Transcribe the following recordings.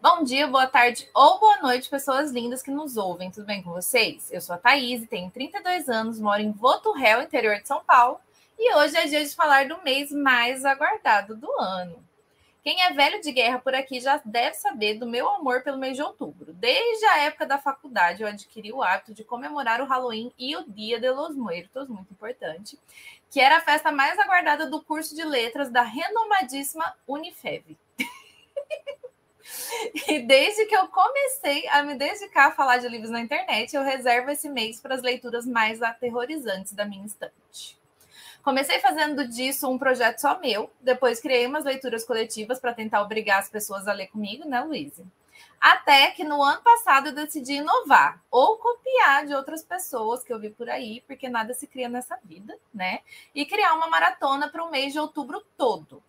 Bom dia, boa tarde ou boa noite, pessoas lindas que nos ouvem. Tudo bem com vocês? Eu sou a Thaís, tenho 32 anos, moro em Voturréu, interior de São Paulo, e hoje é dia de falar do mês mais aguardado do ano. Quem é velho de guerra por aqui já deve saber do meu amor pelo mês de outubro. Desde a época da faculdade, eu adquiri o hábito de comemorar o Halloween e o Dia de los Muertos, muito importante, que era a festa mais aguardada do curso de letras da renomadíssima Unifev. E desde que eu comecei a me dedicar a falar de livros na internet, eu reservo esse mês para as leituras mais aterrorizantes da minha estante. Comecei fazendo disso um projeto só meu, depois criei umas leituras coletivas para tentar obrigar as pessoas a ler comigo, né, Luísa? Até que no ano passado eu decidi inovar ou copiar de outras pessoas que eu vi por aí, porque nada se cria nessa vida, né? E criar uma maratona para o mês de outubro todo.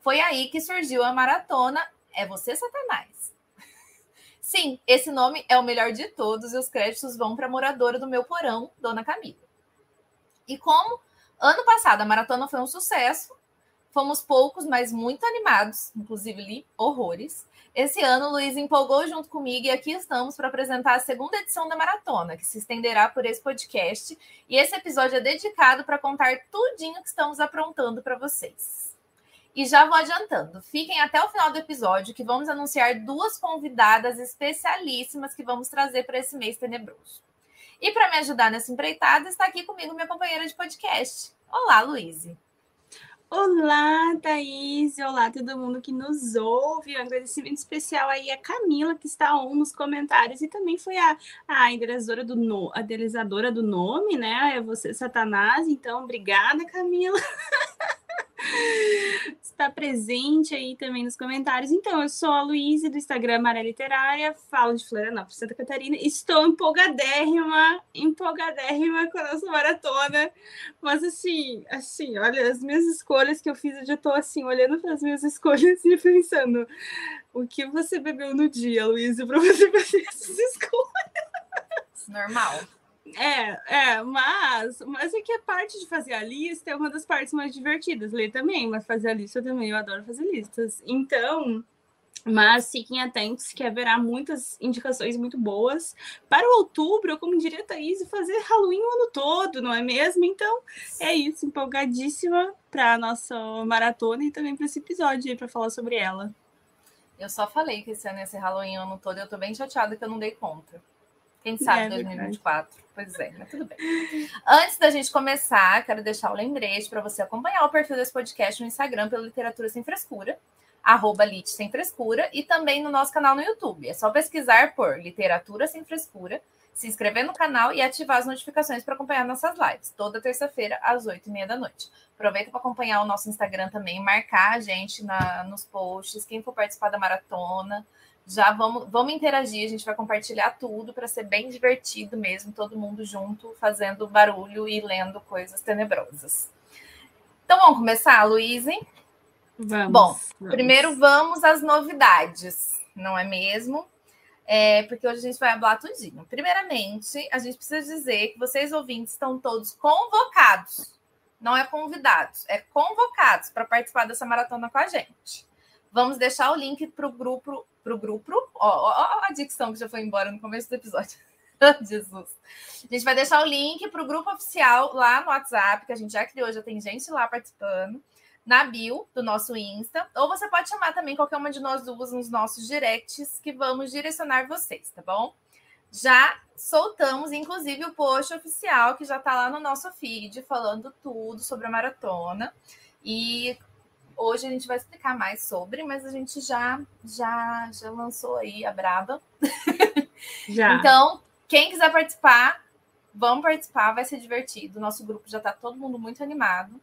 Foi aí que surgiu a maratona é você, Satanás. Sim, esse nome é o melhor de todos e os créditos vão para a moradora do meu porão, Dona Camila. E como ano passado a maratona foi um sucesso, fomos poucos, mas muito animados, inclusive li horrores. Esse ano, o Luiz empolgou junto comigo e aqui estamos para apresentar a segunda edição da maratona, que se estenderá por esse podcast. E esse episódio é dedicado para contar tudinho que estamos aprontando para vocês. E já vou adiantando, fiquem até o final do episódio que vamos anunciar duas convidadas especialíssimas que vamos trazer para esse mês tenebroso. E para me ajudar nessa empreitada, está aqui comigo minha companheira de podcast. Olá, Luíse. Olá, Thaís. Olá, todo mundo que nos ouve. Um agradecimento especial aí a Camila, que está on nos comentários, e também foi a, a idealizadora, do no, a idealizadora do nome, né? É você, Satanás. Então, obrigada, Camila. está presente aí também nos comentários. Então, eu sou a Luísa do Instagram Maré Literária, falo de Florianópolis, Santa Catarina. Estou empolgadérrima, empolgadérrima com a nossa maratona. Mas assim, assim, olha, as minhas escolhas que eu fiz, eu já estou assim, olhando para as minhas escolhas e pensando, o que você bebeu no dia, Luísa, para você fazer essas escolhas? Normal. É, é, mas, mas é que a parte de fazer a lista é uma das partes mais divertidas. Ler também, mas fazer a lista também, eu adoro fazer listas. Então, mas fiquem atentos que haverá muitas indicações muito boas para o outubro, como diria a Thaís, fazer Halloween o ano todo, não é mesmo? Então, é isso, empolgadíssima para a nossa maratona e também para esse episódio para falar sobre ela. Eu só falei que esse ano ia ser Halloween o ano todo, eu tô bem chateada que eu não dei conta. Quem sabe é 2024. Pois é, mas tudo bem. Antes da gente começar, quero deixar o lembrete para você acompanhar o perfil desse podcast no Instagram pelo Literatura Sem Frescura, arroba Lit Sem Frescura, e também no nosso canal no YouTube. É só pesquisar por Literatura Sem Frescura, se inscrever no canal e ativar as notificações para acompanhar nossas lives, toda terça-feira, às oito e meia da noite. Aproveita para acompanhar o nosso Instagram também, marcar a gente na, nos posts, quem for participar da maratona já vamos, vamos interagir, a gente vai compartilhar tudo para ser bem divertido mesmo, todo mundo junto, fazendo barulho e lendo coisas tenebrosas. Então vamos começar, Luísa? Vamos. Bom, vamos. primeiro vamos às novidades, não é mesmo? É, porque hoje a gente vai falar tudinho. Primeiramente, a gente precisa dizer que vocês ouvintes estão todos convocados. Não é convidados, é convocados para participar dessa maratona com a gente. Vamos deixar o link para o grupo, pro grupo. Ó, ó, ó, a dicção que já foi embora no começo do episódio. Jesus. A gente vai deixar o link para o grupo oficial lá no WhatsApp, que a gente já criou, já tem gente lá participando, na bio do nosso Insta. Ou você pode chamar também qualquer uma de nós duas nos nossos directs, que vamos direcionar vocês, tá bom? Já soltamos, inclusive, o post oficial, que já está lá no nosso feed, falando tudo sobre a maratona. E Hoje a gente vai explicar mais sobre, mas a gente já já já lançou aí a braba. Já. então, quem quiser participar, vamos participar, vai ser divertido. Nosso grupo já está todo mundo muito animado.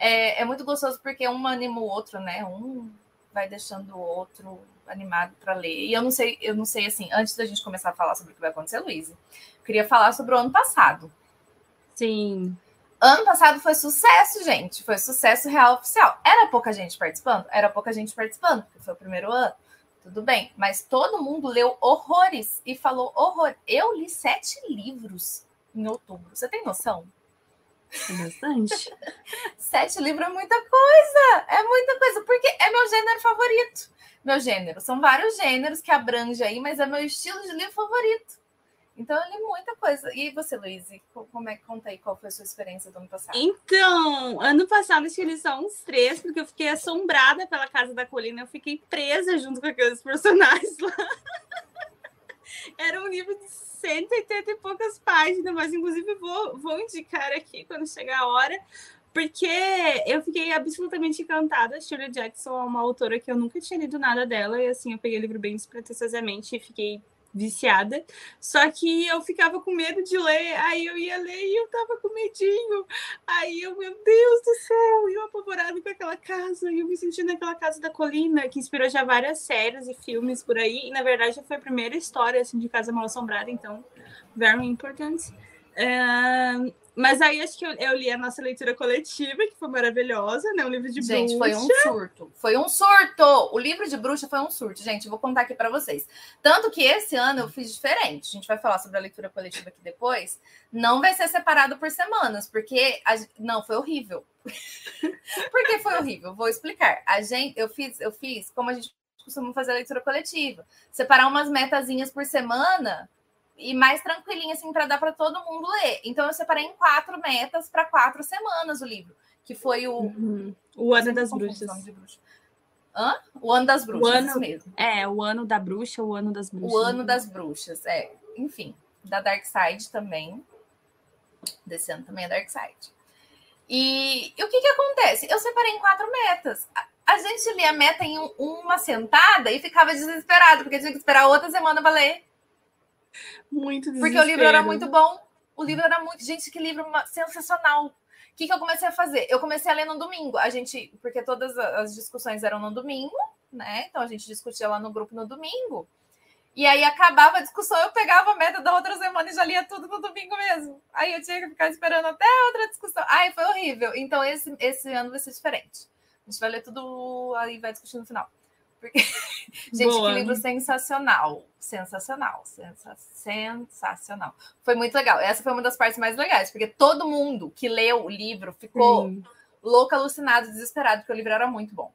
É, é muito gostoso porque um anima o outro, né? Um vai deixando o outro animado para ler. E eu não sei, eu não sei assim, antes da gente começar a falar sobre o que vai acontecer, Luísa, queria falar sobre o ano passado. Sim. Ano passado foi sucesso, gente. Foi sucesso real oficial. Era pouca gente participando? Era pouca gente participando, porque foi o primeiro ano. Tudo bem. Mas todo mundo leu horrores e falou horror. Eu li sete livros em outubro. Você tem noção? É bastante. sete livros é muita coisa. É muita coisa. Porque é meu gênero favorito. Meu gênero. São vários gêneros que abrange aí, mas é meu estilo de livro favorito. Então eu li muita coisa. E você, Luiz, como é que conta aí qual foi a sua experiência do ano passado? Então, ano passado eu li só uns três, porque eu fiquei assombrada pela Casa da Colina, eu fiquei presa junto com aqueles personagens lá. Era um livro de 180 e poucas páginas, mas inclusive vou, vou indicar aqui quando chegar a hora, porque eu fiquei absolutamente encantada. Shirley Jackson é uma autora que eu nunca tinha lido nada dela, e assim, eu peguei o livro bem despretensiosamente e fiquei viciada. Só que eu ficava com medo de ler, aí eu ia ler e eu tava com medinho. Aí eu, meu Deus do céu, eu apavorado com aquela casa, e eu me senti naquela casa da colina, que inspirou já várias séries e filmes por aí. E na verdade foi a primeira história assim, de Casa Mal Assombrada, então, very important. Uh, mas aí acho que eu, eu, li a nossa leitura coletiva, que foi maravilhosa, né? Um livro de gente, bruxa. Gente, foi um surto. Foi um surto! O livro de bruxa foi um surto, gente. Eu vou contar aqui para vocês. Tanto que esse ano eu fiz diferente. A gente vai falar sobre a leitura coletiva aqui depois. Não vai ser separado por semanas, porque. A... Não, foi horrível. por que foi horrível? Vou explicar. A gente, eu fiz, eu fiz como a gente costuma fazer a leitura coletiva. Separar umas metazinhas por semana e mais tranquilinha, assim, para dar para todo mundo ler. Então, eu separei em quatro metas para quatro semanas o livro, que foi o. Uhum. O Ano das Bruxas. Hã? O Ano das Bruxas, o ano, mesmo. É, o Ano da Bruxa, o Ano das Bruxas. O Ano das Bruxas, é. Enfim, da Dark Side também. Desse ano também é Dark Side. E, e o que que acontece? Eu separei em quatro metas. A, gente lia a meta em um, uma sentada e ficava desesperado, porque tinha que esperar outra semana para ler. Muito Porque o livro era muito bom. O livro era muito. Gente, que livro sensacional. O que, que eu comecei a fazer? Eu comecei a ler no domingo. A gente. Porque todas as discussões eram no domingo, né? Então a gente discutia lá no grupo no domingo. E aí acabava a discussão, eu pegava a meta da outra semana e já lia tudo no domingo mesmo. Aí eu tinha que ficar esperando até outra discussão. Ai, foi horrível. Então esse, esse ano vai ser diferente. A gente vai ler tudo aí vai discutir no final. Porque... Gente, Boa. que livro sensacional. Sensacional. Sensa... Sensacional. Foi muito legal. Essa foi uma das partes mais legais, porque todo mundo que leu o livro ficou Sim. louco, alucinado, desesperado, porque o livro era muito bom.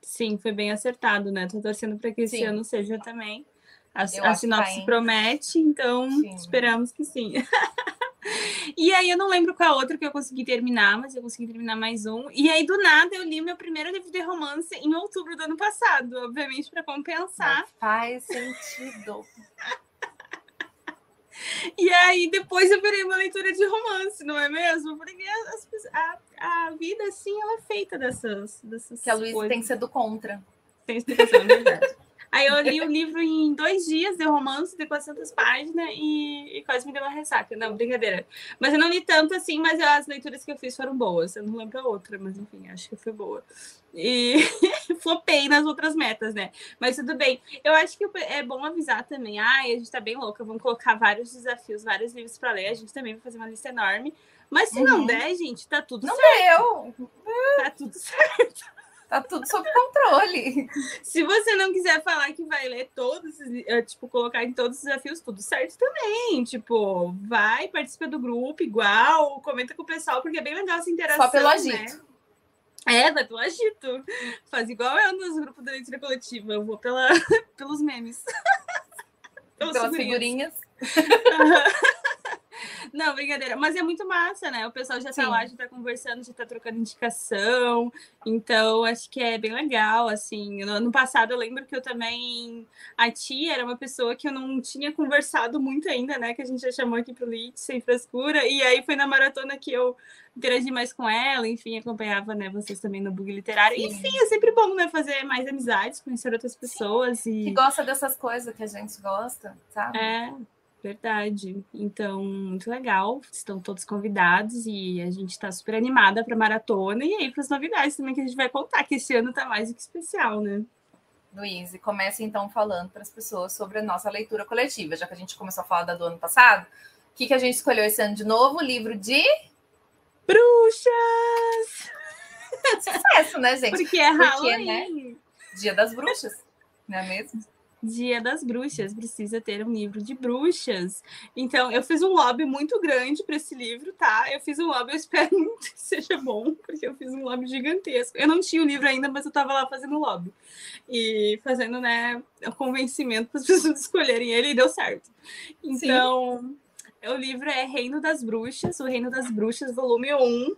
Sim, foi bem acertado, né? Tô torcendo para que esse sim. ano seja também. A, a sinopse promete, então sim. esperamos que sim. E aí eu não lembro qual a outra que eu consegui terminar, mas eu consegui terminar mais um. E aí do nada eu li meu primeiro livro de romance em outubro do ano passado, obviamente para compensar. Não faz sentido. E aí depois eu virei uma leitura de romance, não é mesmo? Porque a, a, vida, assim, ela é feita dessas, dessas Que a Luísa tem que ser do contra. Tem explicação, é verdade. Aí eu li o livro em dois dias de romance de 400 páginas e, e, quase me deu uma ressaca. Não, brincadeira. Mas eu não li tanto assim, mas as leituras que eu fiz foram boas. Eu não lembro a outra, mas enfim, acho que foi boa. E flopei nas outras metas, né? Mas tudo bem. Eu acho que é bom avisar também. Ai, a gente tá bem louca. Vamos colocar vários desafios, vários livros para ler. A gente também vai fazer uma lista enorme. Mas se uhum. não der, gente, tá tudo não certo. Não deu. Tá tudo certo. Tá tudo sob controle. Se você não quiser falar que vai ler todos, eh, tipo, colocar em todos os desafios, tudo certo também. Tipo, vai, participa do grupo igual, comenta com o pessoal, porque é bem legal essa interação. Só pelo agito. Né? É, vai pelo agito. Faz igual eu nos grupos da leitura coletiva. Eu vou pela, pelos memes. Pelas figurinhas. Não, brincadeira. Mas é muito massa, né? O pessoal já tá Sim. lá, já tá conversando, já tá trocando indicação. Então, acho que é bem legal, assim. No ano passado, eu lembro que eu também... A tia era uma pessoa que eu não tinha conversado muito ainda, né? Que a gente já chamou aqui pro Lit, sem frescura. E aí, foi na maratona que eu interagi mais com ela, enfim, acompanhava, né, vocês também no bug literário. Sim. Enfim, é sempre bom, né, fazer mais amizades, conhecer outras pessoas Sim. e... Que gosta dessas coisas que a gente gosta, sabe? É, Verdade. Então, muito legal. Estão todos convidados e a gente está super animada para maratona e aí para as novidades também que a gente vai contar, que esse ano está mais do que especial, né? Luiz, e comece então falando para as pessoas sobre a nossa leitura coletiva, já que a gente começou a falar da do ano passado. O que, que a gente escolheu esse ano de novo? O livro de Bruxas! Sucesso, né, gente? Porque é Porque, né? Dia das Bruxas, não é mesmo? Dia das Bruxas, precisa ter um livro de bruxas. Então, eu fiz um lobby muito grande para esse livro, tá? Eu fiz um lobby, eu espero muito que seja bom, porque eu fiz um lobby gigantesco. Eu não tinha o livro ainda, mas eu estava lá fazendo lobby. E fazendo, né, o convencimento para as pessoas escolherem ele e deu certo. Então, Sim. o livro é Reino das Bruxas, o Reino das Bruxas, volume 1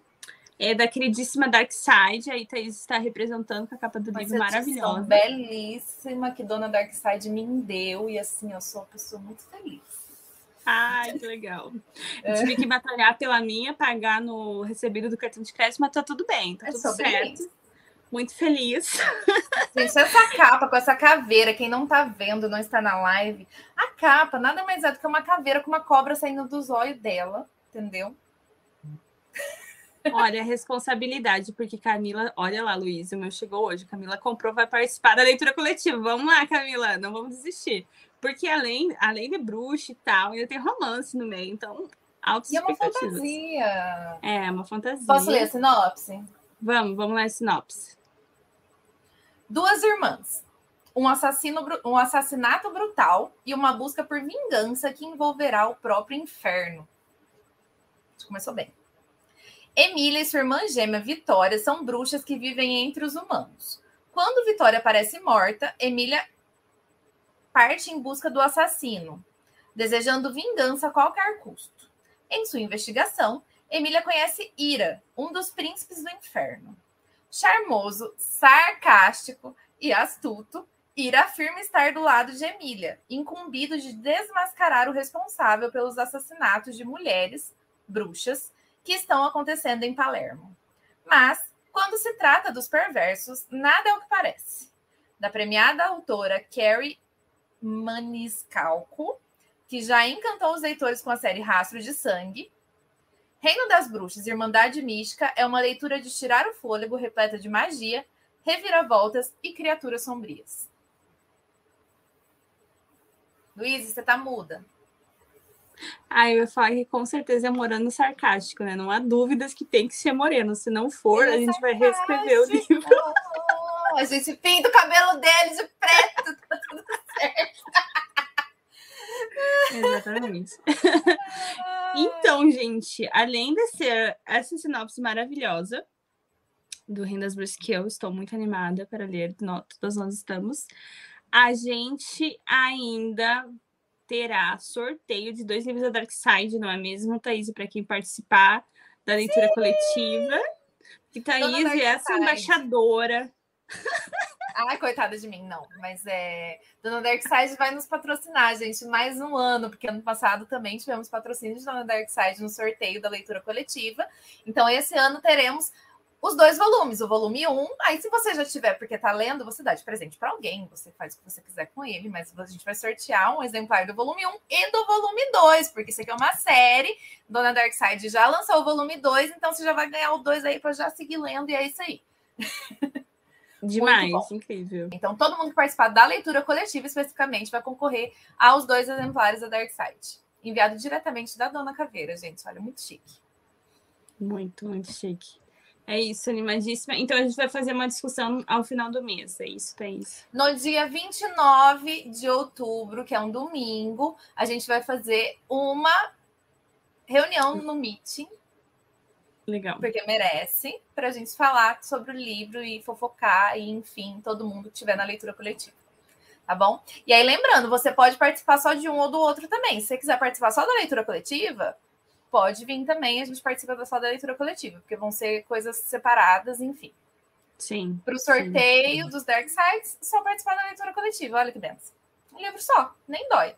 é da queridíssima Dark Side. Aí Thaís está representando com a capa do Mas livro maravilhosa. belíssima que Dona Dark Side me deu. E assim, eu sou uma pessoa muito feliz. Ai, que legal. Eu tive que batalhar pela minha, pagar no recebido do cartão de crédito, mas tá tudo bem, tá é tudo certo. Bem. Muito feliz. Gente, essa capa com essa caveira, quem não tá vendo, não está na live, a capa nada mais é do que uma caveira com uma cobra saindo dos olhos dela, entendeu? Olha, responsabilidade, porque Camila, olha lá, Luiz, o meu chegou hoje. Camila comprou, vai participar da leitura coletiva. Vamos lá, Camila, não vamos desistir. Porque além, além de bruxa e tal, ainda tem romance no meio, então altas E é uma fantasia. É, uma fantasia. Posso ler a sinopse? Vamos, vamos ler a sinopse. Duas irmãs. Um, assassino, um assassinato brutal e uma busca por vingança que envolverá o próprio inferno. Começou bem. Emília e sua irmã gêmea Vitória são bruxas que vivem entre os humanos. Quando Vitória aparece morta, Emília parte em busca do assassino, desejando vingança a qualquer custo. Em sua investigação, Emília conhece Ira, um dos príncipes do inferno. Charmoso, sarcástico e astuto, Ira afirma estar do lado de Emília, incumbido de desmascarar o responsável pelos assassinatos de mulheres, bruxas, que estão acontecendo em Palermo. Mas, quando se trata dos perversos, nada é o que parece. Da premiada autora Carrie Maniscalco, que já encantou os leitores com a série Rastro de Sangue, Reino das Bruxas e Irmandade Mística é uma leitura de tirar o fôlego repleta de magia, reviravoltas e criaturas sombrias. Luiz, você tá muda. Ah, eu ia falar que com certeza é morano sarcástico, né? Não há dúvidas que tem que ser moreno. Se não for, é a gente vai reescrever o livro. a gente pinta o cabelo dele de preto, tá tudo certo. Exatamente. então, gente, além de ser essa sinopse maravilhosa do Rendas Bruce, que eu estou muito animada para ler, nós, todas nós estamos, a gente ainda terá sorteio de dois livros da Dark Side, não é mesmo, Thaís? Para quem participar da leitura Sim! coletiva. E Thaís é essa embaixadora. Ai, coitada de mim, não. Mas é. Dona Darkside vai nos patrocinar, gente, mais um ano, porque ano passado também tivemos patrocínio de Dona Darkside no sorteio da leitura coletiva. Então, esse ano teremos os dois volumes, o volume 1. Um, aí, se você já tiver, porque está lendo, você dá de presente para alguém, você faz o que você quiser com ele, mas a gente vai sortear um exemplar do volume 1 um e do volume 2, porque isso aqui é uma série. Dona Darkseid já lançou o volume 2, então você já vai ganhar o 2 aí para já seguir lendo, e é isso aí. Demais, incrível. Então, todo mundo que participar da leitura coletiva, especificamente, vai concorrer aos dois exemplares da Darkseid. Enviado diretamente da Dona Caveira, gente. Olha, muito chique. Muito, muito chique. É isso, animadíssima. Então a gente vai fazer uma discussão ao final do mês. É isso, é isso. No dia 29 de outubro, que é um domingo, a gente vai fazer uma reunião no meeting. Legal. Porque merece, para a gente falar sobre o livro e fofocar, e enfim, todo mundo que estiver na leitura coletiva. Tá bom? E aí, lembrando, você pode participar só de um ou do outro também. Se você quiser participar só da leitura coletiva, pode vir também, a gente participa da sala da leitura coletiva, porque vão ser coisas separadas, enfim. Sim. Para o sorteio sim. dos Dark Sides, só participar da leitura coletiva. Olha que benção. Um livro só, nem dói.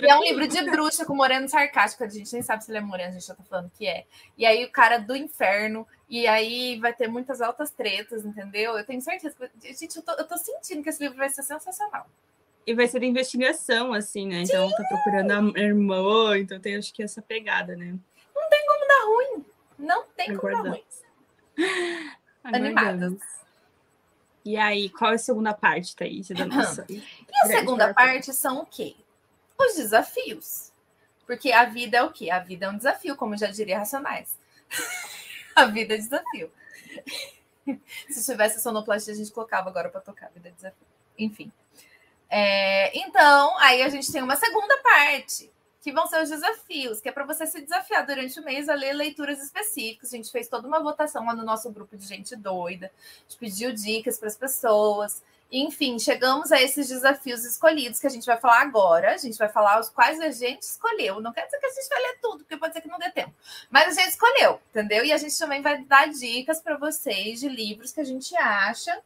e é um livro de bruxa com moreno sarcástico. A gente nem sabe se ele é moreno, a gente já tá falando que é. E aí o cara do inferno. E aí vai ter muitas altas tretas, entendeu? Eu tenho certeza. Gente, eu tô, eu tô sentindo que esse livro vai ser sensacional. E vai ser de investigação, assim, né? Então Sim. tá procurando a irmã, então tem acho que essa pegada, né? Não tem como dar ruim. Não tem como dar ruim. Animadas. E aí, qual é a segunda parte, Thaís? Da nossa e a segunda parte são o quê? Os desafios. Porque a vida é o quê? A vida é um desafio, como já diria Racionais. a vida é desafio. Se tivesse sonoplastia, a gente colocava agora para tocar. A vida é desafio. Enfim. É, então, aí a gente tem uma segunda parte, que vão ser os desafios, que é para você se desafiar durante o mês a ler leituras específicas. A gente fez toda uma votação lá no nosso grupo de gente doida, a gente pediu dicas para as pessoas. Enfim, chegamos a esses desafios escolhidos que a gente vai falar agora. A gente vai falar os quais a gente escolheu. Não quer dizer que a gente vai ler tudo, porque pode ser que não dê tempo. Mas a gente escolheu, entendeu? E a gente também vai dar dicas para vocês de livros que a gente acha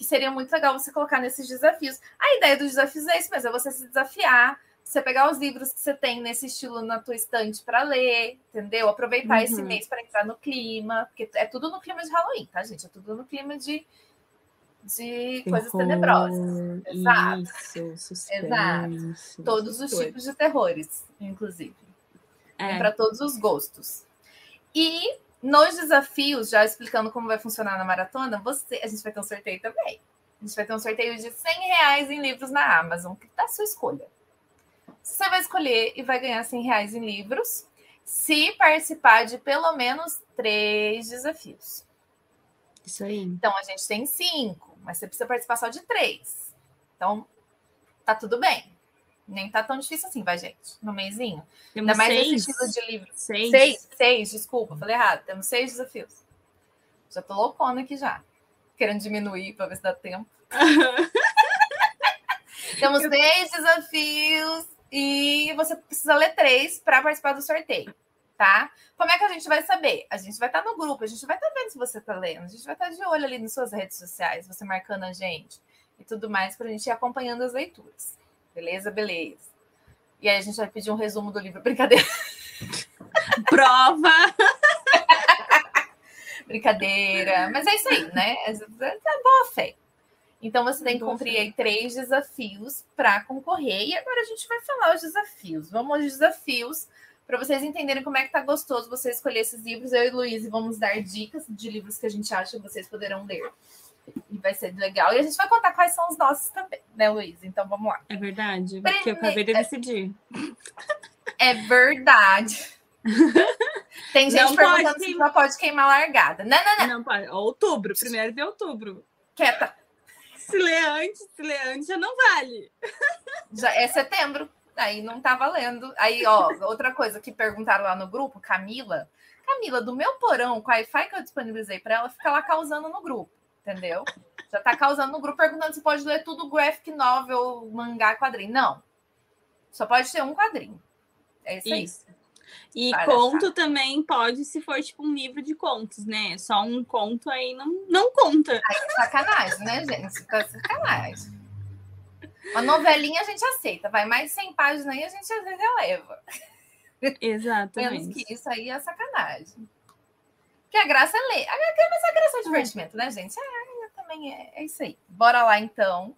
que seria muito legal você colocar nesses desafios. A ideia dos desafios é isso mesmo, é você se desafiar, você pegar os livros que você tem nesse estilo na tua estante para ler, entendeu? Aproveitar uhum. esse mês para entrar no clima, porque é tudo no clima de Halloween, tá, gente? É tudo no clima de de coisas tenebrosas. Exato. Isso, Exato. Todos os tipos de terrores, inclusive. É. Para todos os gostos. E nos desafios, já explicando como vai funcionar na maratona, você, a gente vai ter um sorteio também. A gente vai ter um sorteio de 100 reais em livros na Amazon, que tá a sua escolha. Você vai escolher e vai ganhar 100 reais em livros se participar de pelo menos três desafios. Isso aí. Então, a gente tem cinco mas você precisa participar só de três. Então, tá tudo bem. Nem tá tão difícil assim, vai, gente, no mêsinho. Temos Ainda mais seis. esse estilo de livro. Seis. seis. Seis, desculpa, falei errado. Temos seis desafios. Já tô loucona aqui já. Querendo diminuir para ver se dá tempo. Temos seis desafios e você precisa ler três para participar do sorteio tá? Como é que a gente vai saber? A gente vai estar no grupo, a gente vai estar vendo se você está lendo, a gente vai estar de olho ali nas suas redes sociais, você marcando a gente e tudo mais, para a gente ir acompanhando as leituras. Beleza? Beleza. E aí a gente vai pedir um resumo do livro. Brincadeira. Prova! Brincadeira. Mas é isso aí, né? É, boa fé. Então você tem que cumprir aí três desafios para concorrer. E agora a gente vai falar os desafios. Vamos aos desafios para vocês entenderem como é que tá gostoso você escolher esses livros. Eu e Luiz vamos dar dicas de livros que a gente acha que vocês poderão ler. E vai ser legal. E a gente vai contar quais são os nossos também, né, Luiz? Então vamos lá. É verdade, porque eu acabei de decidir. É verdade. Tem gente não perguntando se não pode queimar largada. Não, não, não. Não pode. Outubro, primeiro de outubro. Quieta. Se ler antes, se ler antes já não vale. Já é setembro. Aí não tá valendo. Aí, ó, outra coisa que perguntaram lá no grupo, Camila. Camila, do meu porão, com o Wi-Fi que eu disponibilizei para ela, fica lá causando no grupo, entendeu? Já tá causando no grupo, perguntando se pode ler tudo graphic novel, mangá, quadrinho. Não. Só pode ter um quadrinho. É isso, isso. aí. E Para conto achar. também pode, se for tipo um livro de contos, né? Só um conto aí não, não conta. Aí sacanagem, né, gente? Tá sacanagem. Uma novelinha a gente aceita, vai mais de 100 páginas aí, a gente às vezes releva. Exatamente. Menos que isso aí é sacanagem. Que a graça é ler. Mas a graça é divertimento, né, gente? É, também é, é isso aí. Bora lá, então.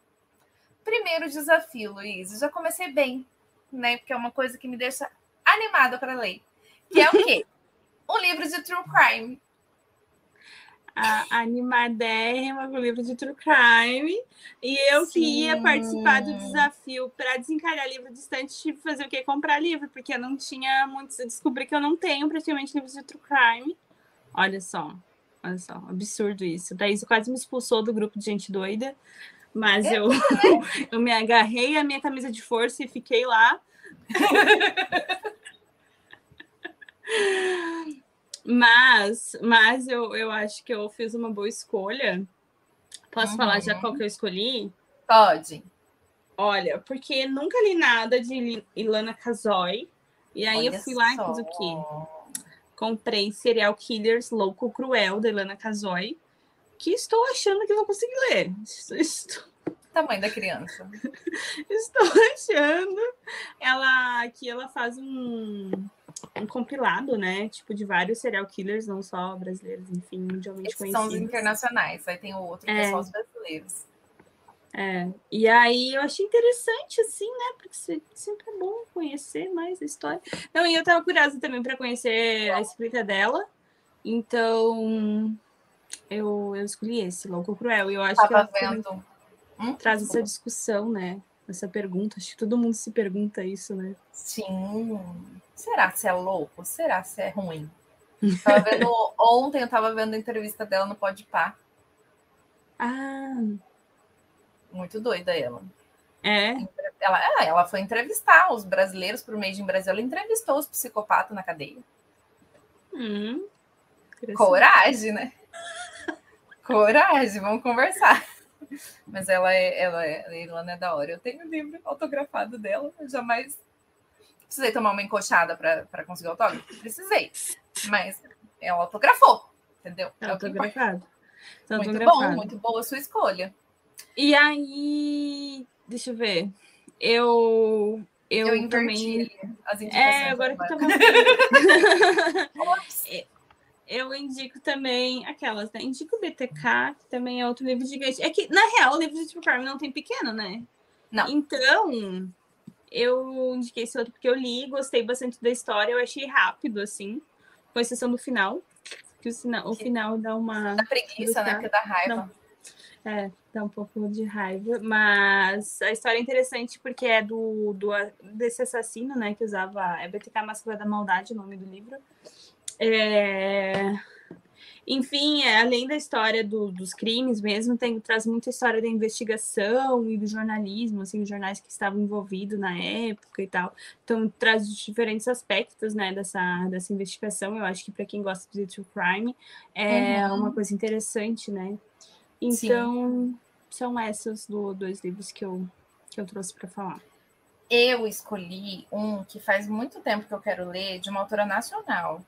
Primeiro desafio, Luiz. Eu já comecei bem, né? Porque é uma coisa que me deixa animada para ler. Que é o quê? um livro de true crime a, animadérrima com o livro de True Crime. E eu Sim. que ia participar do desafio para desencalhar livro distante, tive que fazer o quê? Comprar livro, porque eu não tinha muitos. Eu descobri que eu não tenho praticamente livros de True Crime. Olha só, olha só, absurdo isso. Daí isso quase me expulsou do grupo de gente doida. Mas eu, eu me agarrei a minha camisa de força e fiquei lá. Mas, mas eu, eu acho que eu fiz uma boa escolha. Posso uhum. falar já qual que eu escolhi? Pode. Olha, porque nunca li nada de Ilana Kazoy. E aí Olha eu fui lá e fiz o quê? Comprei Serial Killers Louco Cruel, da Ilana Kazoy, que estou achando que vou conseguir ler. Estou... Tamanho da criança. estou achando. Ela que ela faz um um compilado, né? Tipo, de vários serial killers, não só brasileiros, enfim, mundialmente Esses conhecidos. São os internacionais, aí tem o outro que é, é só os brasileiros. É, e aí eu achei interessante, assim, né? Porque sempre é bom conhecer mais a história. Não, e eu tava curiosa também para conhecer a escrita dela. Então, eu, eu escolhi esse, Louco Cruel. E eu acho tava que ela vendo. Hum? traz essa discussão, né? Essa pergunta. Acho que todo mundo se pergunta isso, né? Sim. Será se é louco? Será se é ruim? Tava vendo, ontem eu tava vendo a entrevista dela no Podpah. Ah, Muito doida ela. é. Ela, ah, ela foi entrevistar os brasileiros por Made in Brasil. Ela entrevistou os psicopatas na cadeia. Hum. Coragem, né? Coragem, vamos conversar. Mas ela é, ela é, a Irlanda é da hora. Eu tenho o livro autografado dela, eu jamais precisei tomar uma encoxada para conseguir autógrafo. Precisei. Mas ela autografou, entendeu? É o. Autografado. Tá Muito autografado. bom, muito boa a sua escolha. E aí, deixa eu ver. Eu, eu, Eu, inverti também. as indicações. É, agora que eu tava. Eu indico também aquelas, né? Indico o BTK, que também é outro livro gigante. É que, na real, o livro de True Crime não tem pequeno, né? Não. Então, eu indiquei esse outro porque eu li, gostei bastante da história, eu achei rápido, assim, com exceção do final. Que o, sina- o final dá uma. Da preguiça, né? Porque dá raiva. Não. É, dá um pouco de raiva, mas a história é interessante porque é do, do desse assassino, né, que usava é BTK Máscara da Maldade, o nome do livro. É, Enfim, é, além da história do- dos crimes mesmo, tem, traz muita história da investigação e do jornalismo, assim, os jornais que estavam envolvidos na época e tal. Então, traz diferentes aspectos, né, dessa, dessa investigação. Eu acho que para quem gosta de true crime é Uhum. uma coisa interessante, né? Sim. Então, são esses do, dois livros que eu, que eu trouxe para falar. Eu escolhi um que faz muito tempo que eu quero ler, de uma autora nacional.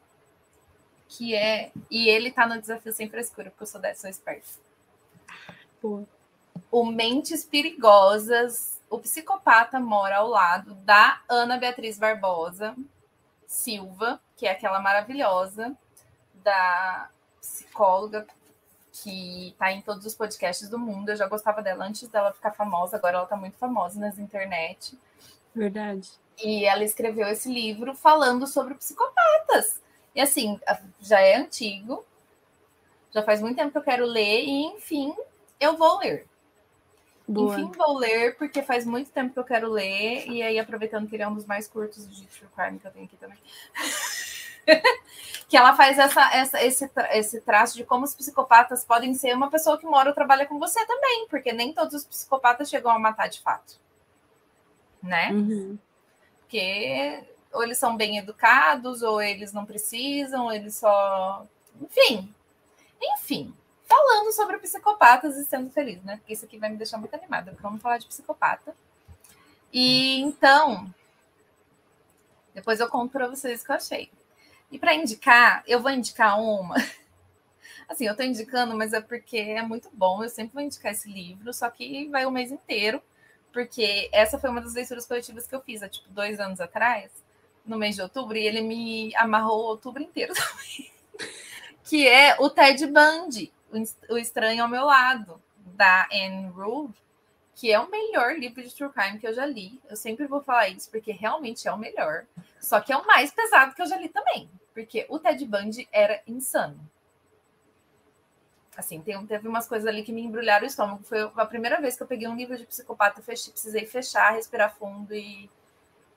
Que é. E ele tá no Desafio Sem Frescura, porque eu sou dessa, sou esperta. Pô, O Mentes Perigosas. O psicopata mora ao lado da Ana Beatriz Barbosa Silva, que é aquela maravilhosa da psicóloga que tá em todos os podcasts do mundo. Eu já gostava dela antes dela ficar famosa, agora ela tá muito famosa nas internet. verdade. E ela escreveu esse livro falando sobre psicopatas. E assim, já é antigo, já faz muito tempo que eu quero ler, e enfim, eu vou ler. Boa. Enfim, vou ler, porque faz muito tempo que eu quero ler, e aí aproveitando que ele é um dos mais curtos de True Crime que eu tenho aqui também. que ela faz essa, essa, esse, esse traço de como os psicopatas podem ser uma pessoa que mora ou trabalha com você também, porque nem todos os psicopatas chegam a matar de fato. Né? Uhum. porque ou eles são bem educados, ou eles não precisam, ou eles só. Enfim. Enfim. Falando sobre psicopatas e sendo feliz, né? Porque isso aqui vai me deixar muito animada, porque vamos falar de psicopata. E então. Depois eu conto para vocês o que eu achei. E para indicar, eu vou indicar uma. Assim, eu tô indicando, mas é porque é muito bom. Eu sempre vou indicar esse livro, só que vai o mês inteiro porque essa foi uma das leituras coletivas que eu fiz há tipo dois anos atrás, no mês de outubro, e ele me amarrou outubro inteiro também. que é o Ted Bundy, o Estranho ao Meu Lado, da Anne Rule, que é o melhor livro de true crime que eu já li. Eu sempre vou falar isso, porque realmente é o melhor. Só que é o mais pesado que eu já li também, porque o Ted Bundy era insano. Assim, tem, teve umas coisas ali que me embrulharam o estômago. Foi a primeira vez que eu peguei um livro de psicopata, fechei, precisei fechar, respirar fundo e,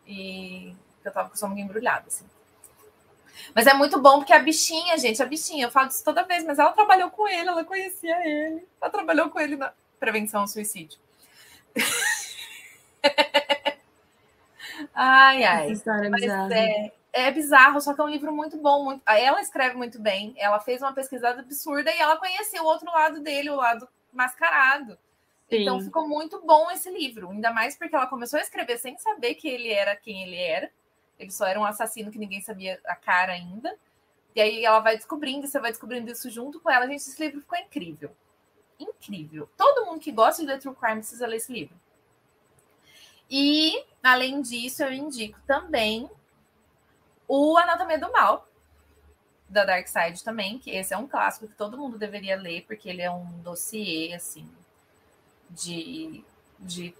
e eu tava com o estômago embrulhado, assim. Mas é muito bom porque a bichinha, gente, a bichinha, eu falo disso toda vez, mas ela trabalhou com ele, ela conhecia ele. Ela trabalhou com ele na prevenção ao suicídio. ai, ai. Essa história é Mas bizarra. é, é bizarro, só que é um livro muito bom. Muito... Ela escreve muito bem, ela fez uma pesquisada absurda e ela conheceu o outro lado dele, o lado mascarado. Então Sim. ficou muito bom esse livro, ainda mais porque ela começou a escrever sem saber que ele era quem ele era. Ele só era um assassino que ninguém sabia a cara ainda. E aí ela vai descobrindo, você vai descobrindo isso junto com ela. Gente, esse livro ficou incrível. Incrível. Todo mundo que gosta de ler True Crime precisa ler esse livro. E, além disso, eu indico também o Anatomia do Mal, da Dark Side também, que esse é um clássico que todo mundo deveria ler, porque ele é um dossiê, assim, de, de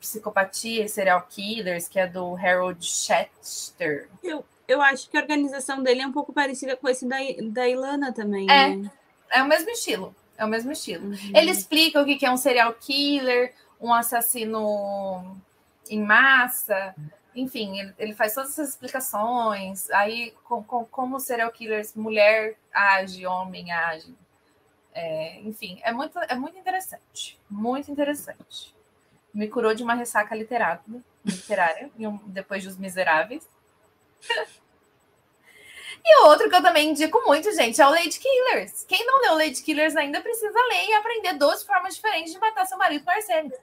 psicopatia e serial killers, que é do Harold Schechter. Eu, eu acho que a organização dele é um pouco parecida com esse da, da Ilana também. É, né? é o mesmo estilo. É o mesmo estilo. Uhum. Ele explica o que é um serial killer, um assassino em massa. Enfim, ele, ele faz todas essas explicações. Aí, com, com, como serial killers, mulher age, homem age. É, enfim, é muito, é muito interessante. Muito interessante. Me curou de uma ressaca literária, literária depois dos Miseráveis. E outro que eu também indico muito, gente, é o Lady Killers. Quem não leu Lady Killers ainda precisa ler e aprender 12 formas diferentes de matar seu marido com arsênio.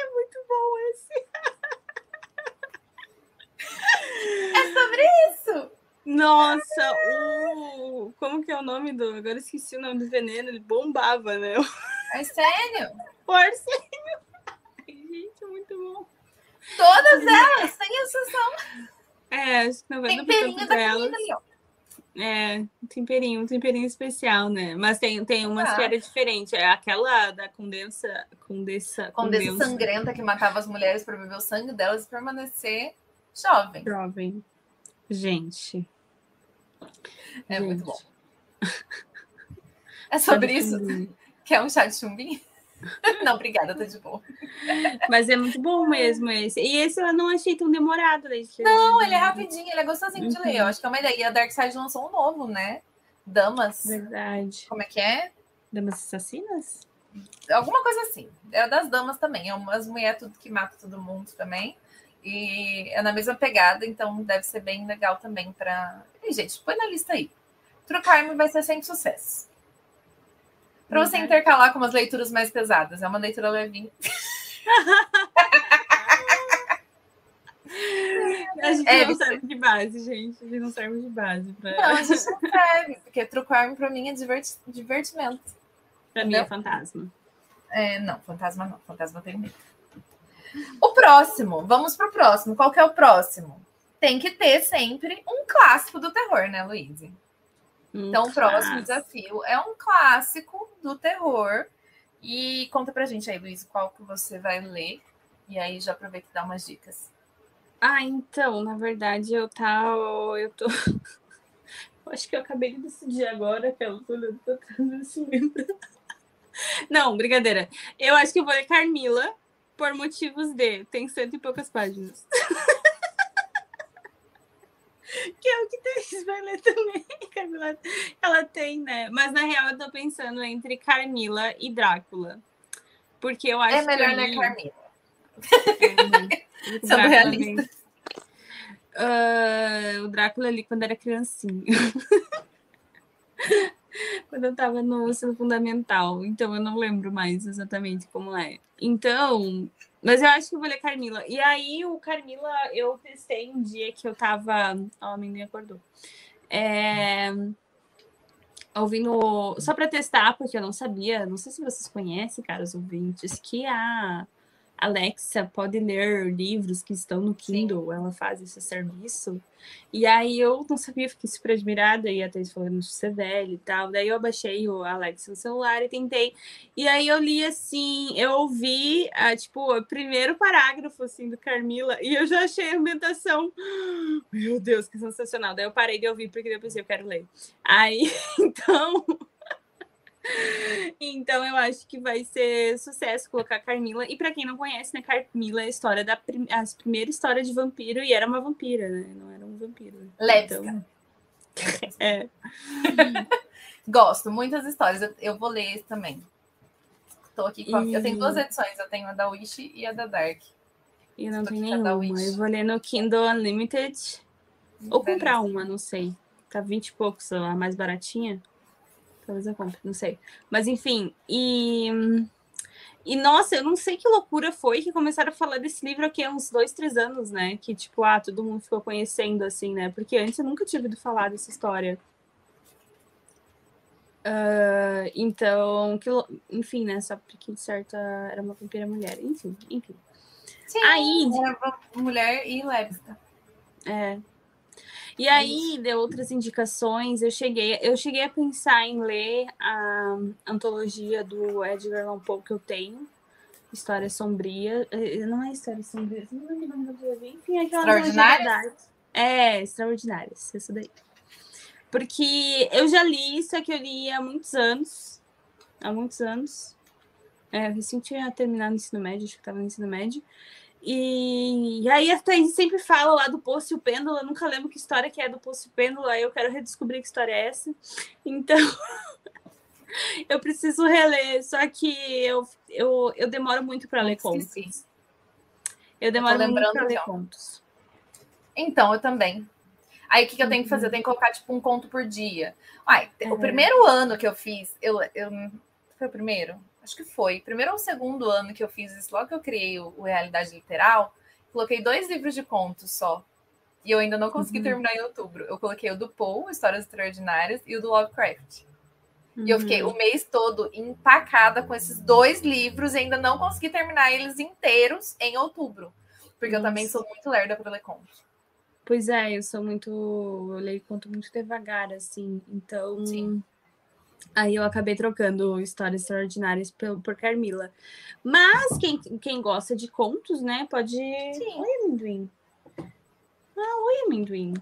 é muito bom esse. é sobre isso. Nossa, o. Como que é o nome do. Agora esqueci o nome do veneno, ele bombava, né? Arsênio. O arsênio. Gente, muito bom. Todas elas, sem exceção. É, acho que 90% Temperinho delas. comida ali, ó. É, um temperinho, um temperinho especial, né? Mas tem, tem umas Ah. que era diferente. É aquela da condensa. Condensa. Condessa sangrenta que matava as mulheres para beber o sangue delas e permanecer jovem. Jovem. Gente. É muito gente. bom. É sobre isso? Quer um chá de chumbinho? Não, obrigada, tá de boa. Mas é muito bom mesmo esse. E esse eu não achei tão demorado. Né? Não, ele é rapidinho, ele é gostosinho de Uhum. ler. Eu acho que é uma ideia. E a Dark Side lançou um novo, né? Damas. Verdade. Como é que é? Damas assassinas? Alguma coisa assim. É das damas também. É umas mulheres tudo que mata todo mundo também. E é na mesma pegada, então deve ser bem legal também para. E, gente, põe na lista aí. True Crime vai ser sempre sucesso. Para você Verdade. intercalar com umas leituras mais pesadas. É uma leitura levinha. A gente É, não serve de base, gente. A gente não serve de base. Pra, Não, a gente não serve, porque True Crime para mim é diverti- divertimento. pra mim é entendeu? fantasma. É, não, fantasma não. Fantasma tem medo. O próximo, vamos pro próximo. Qual que é o próximo? Tem que ter sempre um clássico do terror, né, Luiz? Então, o próximo desafio é um clássico do terror. E conta pra gente aí, Luiz, qual que você vai ler. E aí já aproveita e dá umas dicas. Ah, então, na verdade, eu tá. Eu tô. Eu acho que eu acabei de decidir agora que eu tô livro. Não, brincadeira. Eu acho que eu vou ler Carmila por motivos de. Tem cento e poucas páginas. que é o que Thaís vai ler também. Carmila, ela tem, né? Mas na real eu tô pensando entre Carmila e Drácula. Porque eu acho É melhor que. eu ler li- Carmila. o Sendo Drácula realista. Ah, o Drácula ali quando era criancinha. quando eu tava no ensino fundamental. Então eu não lembro mais exatamente como é. Então, mas eu acho que eu vou ler Carmila. E aí, o Carmila, eu testei um dia que eu tava. Ó, a menina acordou. É, Ouvindo. Só para testar, porque eu não sabia. Não sei se vocês conhecem, caros ouvintes, que a Alexa pode ler livros que estão no Kindle. Ela faz esse serviço. E aí eu não sabia, fiquei super admirada. E a Thais falando de ser velha e tal. Daí eu abaixei o Alexa no celular e tentei. E aí eu li assim, eu ouvi, ah, tipo, o primeiro parágrafo assim do Carmila e eu já achei a ambientação. Meu Deus, que sensacional. Daí eu parei de ouvir porque eu pensei, eu quero ler. Aí, então, então eu acho que vai ser sucesso colocar Carmila. E pra quem não conhece, né, Carmila é a história da prim... a primeira história de vampiro e era uma vampira, né? Não era um vampiro. Lépsica. Então, é. Gosto, muitas histórias. Eu, eu vou ler esse também. Tô aqui com a- Eu tenho E- duas edições. Eu tenho a da Wish e a da Dark. E eu não tenho nenhuma. Wish. Eu vou ler no Kindle Unlimited. Ou comprar uma, não sei. Tá 20 e poucos, a mais baratinha. Talvez eu compre, não sei. Mas enfim, e. E nossa, eu não sei que loucura foi que começaram a falar desse livro aqui há uns dois, três anos, né? Que tipo, ah, todo mundo ficou conhecendo assim, né? Porque antes eu nunca tinha ouvido falar dessa história. Ah, então, que, enfim, né? Só porque de certa era uma vampira mulher. Enfim, enfim. Sim, Aí, era mulher e lésbica. É. E aí, de outras indicações, eu cheguei, eu cheguei a pensar em ler a antologia do Edgar Allan Poe que eu tenho, História Sombria. Eh, não é História Sombria, não lembro o nome Enfim, é aquela Extraordinárias? É, Extraordinárias, isso daí. Porque eu já li isso, é que eu li há muitos anos. Há muitos anos. É, eu recém tinha terminado o ensino médio, acho que estava no ensino médio. E, e aí a Thaís sempre fala lá do Poço e o Pêndulo, eu nunca lembro que história que é do Poço e o Pêndulo, aí eu quero redescobrir que história é essa. Então, eu preciso reler, só que eu, eu, eu demoro muito para ler contos. Eu demoro eu muito para ler contos. Então, eu também. Aí o que, que eu tenho que fazer? Eu tenho que colocar tipo um conto por dia. Ai, o primeiro ano que eu fiz, eu, eu foi o primeiro? Acho que foi. Primeiro ou segundo ano que eu fiz isso, logo que eu criei o, Realidade Literal, coloquei dois livros de contos só. E eu ainda não consegui uhum. terminar em outubro. Eu coloquei o do Paul, Histórias Extraordinárias, e o do Lovecraft. Uhum. E eu fiquei o mês todo empacada com esses dois livros e ainda não consegui terminar eles inteiros em outubro. Porque Nossa. eu também sou muito lerda para ler contos. Pois é, eu sou muito. Eu leio conto muito devagar, assim. Então. Sim. Aí eu acabei trocando Histórias Extraordinárias por, por Carmila. Mas quem, quem gosta de contos, né, pode. Sim. Oi, amendoim. Ah, oi, amendoim.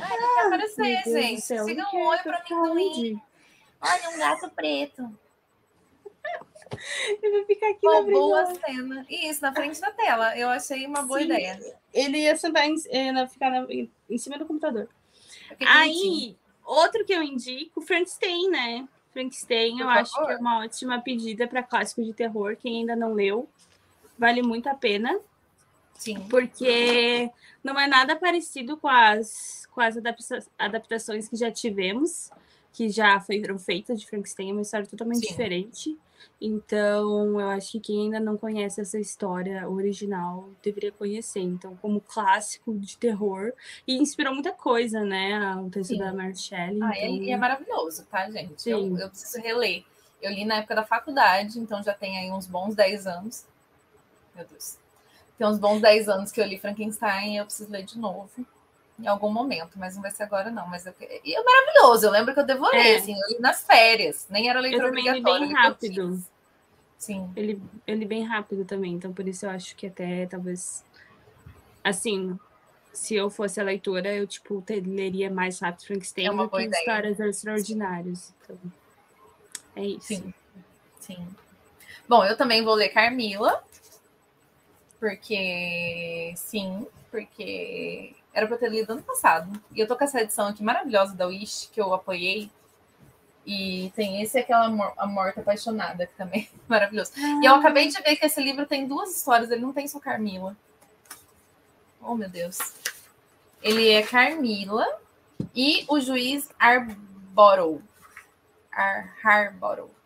Ai, não quer aparecer, gente. Siga um oi para amendoim. Olha, um gato preto. Ele vai ficar aqui uma na boa cena. Isso, na frente da tela. Eu achei uma boa Sim. ideia. Ele ia sentar em, eh, ficar na, em cima do computador. Aí, outro que eu indico, Frankenstein, né? Frankenstein, eu acho que é uma ótima pedida para clássico de terror. Quem ainda não leu, vale muito a pena. Sim. Porque não é nada parecido com as, com as adaptações que já tivemos, que já foram feitas de Frankenstein, é uma história totalmente Sim. diferente. Então, eu acho que quem ainda não conhece essa história original deveria conhecer. Então, como clássico de terror, e inspirou muita coisa, né? O texto Sim. da Marcelle. Ah, então... e é maravilhoso, tá, gente? Eu, eu, preciso reler. Eu li na época da faculdade, então já tem aí uns bons 10 anos. Meu Deus. Tem uns bons 10 anos que eu li Frankenstein e eu preciso ler de novo em algum momento, mas não vai ser agora, não. Mas eu... E é maravilhoso. Eu lembro que eu devorei, é. assim, eu li nas férias, nem era leitura eu obrigatória. bem rápido. Sim. Ele, ele bem rápido também, então por isso eu acho que até talvez. Assim, se eu fosse a leitora, eu, tipo, leria mais rápido Frankenstein é do que ideia. histórias extraordinárias. Então, é isso. Sim. Sim. Bom, eu também vou ler Carmila, porque sim, porque era para ter lido ano passado. E eu tô com essa edição aqui maravilhosa da Wish, que eu apoiei. E tem esse e aquela A Morta Apaixonada, que também é maravilhoso. Ah. E eu acabei de ver que esse livro tem duas histórias, ele não tem só Carmila. Oh, meu Deus. Ele é Carmila e o juiz Arborough. Ar.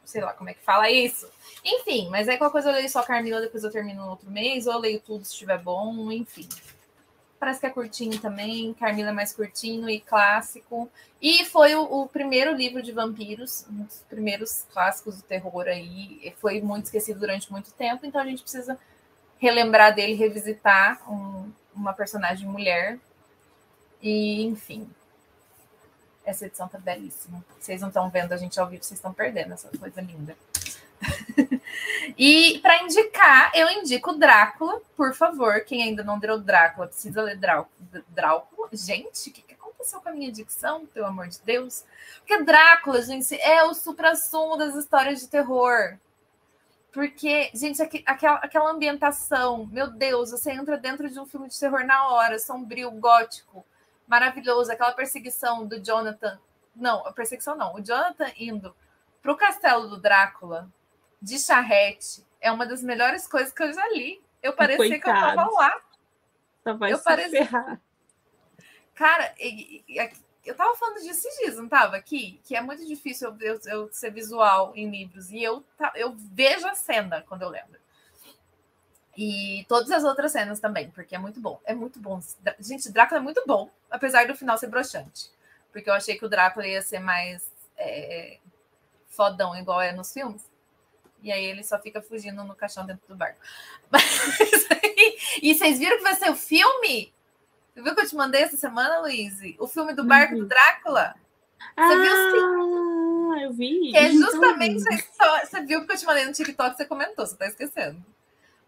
Sei lá como é que fala isso. Enfim, mas é qualquer coisa eu leio só Carmila, depois eu termino no outro mês, ou eu leio tudo se estiver bom, enfim. Parece que é curtinho também. Carmila é mais curtinho e clássico. E foi o, o, primeiro livro de vampiros, um dos primeiros clássicos do terror aí. Foi muito esquecido durante muito tempo, então a gente precisa relembrar dele, revisitar um, uma personagem mulher. E, enfim. Essa edição tá belíssima. Vocês não estão vendo a gente ao vivo, vocês estão perdendo essa coisa linda. e para indicar, eu indico Drácula, por favor. Quem ainda não deu Drácula, precisa ler Drácula. Gente, o que, que aconteceu com a minha dicção, pelo amor de Deus? Porque Drácula, gente, é o supra-sumo das histórias de terror. Porque, gente, aquela, aquela ambientação, meu Deus, você entra dentro de um filme de terror na hora, sombrio, gótico, maravilhoso. Aquela perseguição do Jonathan. Não, a perseguição não. O Jonathan indo pro castelo do Drácula de charrete é uma das melhores coisas que eu já li. Eu parecia Coitado. que eu estava lá. Só vai eu parecia. Ferrar. Cara, eu tava falando disso esses dias, não tava aqui? Que é muito difícil eu, eu, eu, ser visual em livros. E eu, eu vejo a cena quando eu lembro. E todas as outras cenas também, porque é muito bom. É muito bom. Gente, Drácula é muito bom, apesar do final ser broxante. Porque eu achei que o Drácula ia ser mais é, fodão, igual é nos filmes e aí ele só fica fugindo no caixão dentro do barco. Mas, e vocês viram que vai ser o filme? Você viu que eu te mandei essa semana, Luiz? O filme do barco Uhum. do Drácula? ah, viu eu vi. Que é Então, justamente a história. Você viu que eu te mandei no TikTok, você comentou, você tá esquecendo.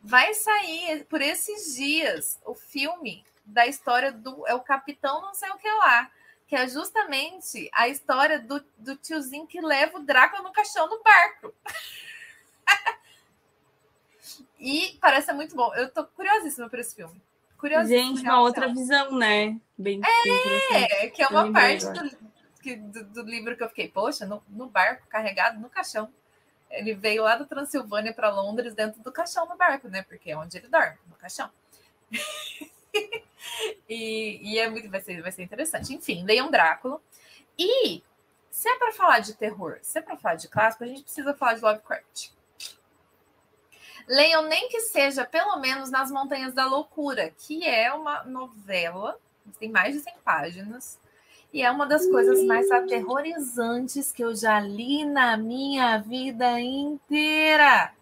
Vai sair por esses dias o filme da história do. É o Capitão Não sei o que lá. Que é justamente a história do, do tiozinho que leva o Drácula no caixão do barco. e parece muito bom. Eu tô curiosíssima por esse filme. Curiosíssima. Gente, uma outra visão, né? Bem, bem. É, que é uma parte do, do- do livro que eu fiquei, poxa, no, no barco, carregado no caixão. Ele veio lá da Transilvânia para Londres dentro do caixão do barco, né? Porque é onde ele dorme, no caixão. e e é muito, vai, ser, vai ser interessante. Enfim, leiam Drácula. E se é para falar de terror, se é para falar de clássico, a gente precisa falar de Lovecraft. Leiam nem que seja pelo menos nas Montanhas da Loucura, que é uma novela, tem mais de 100 páginas, e é uma das coisas mais aterrorizantes que eu já li na minha vida inteira.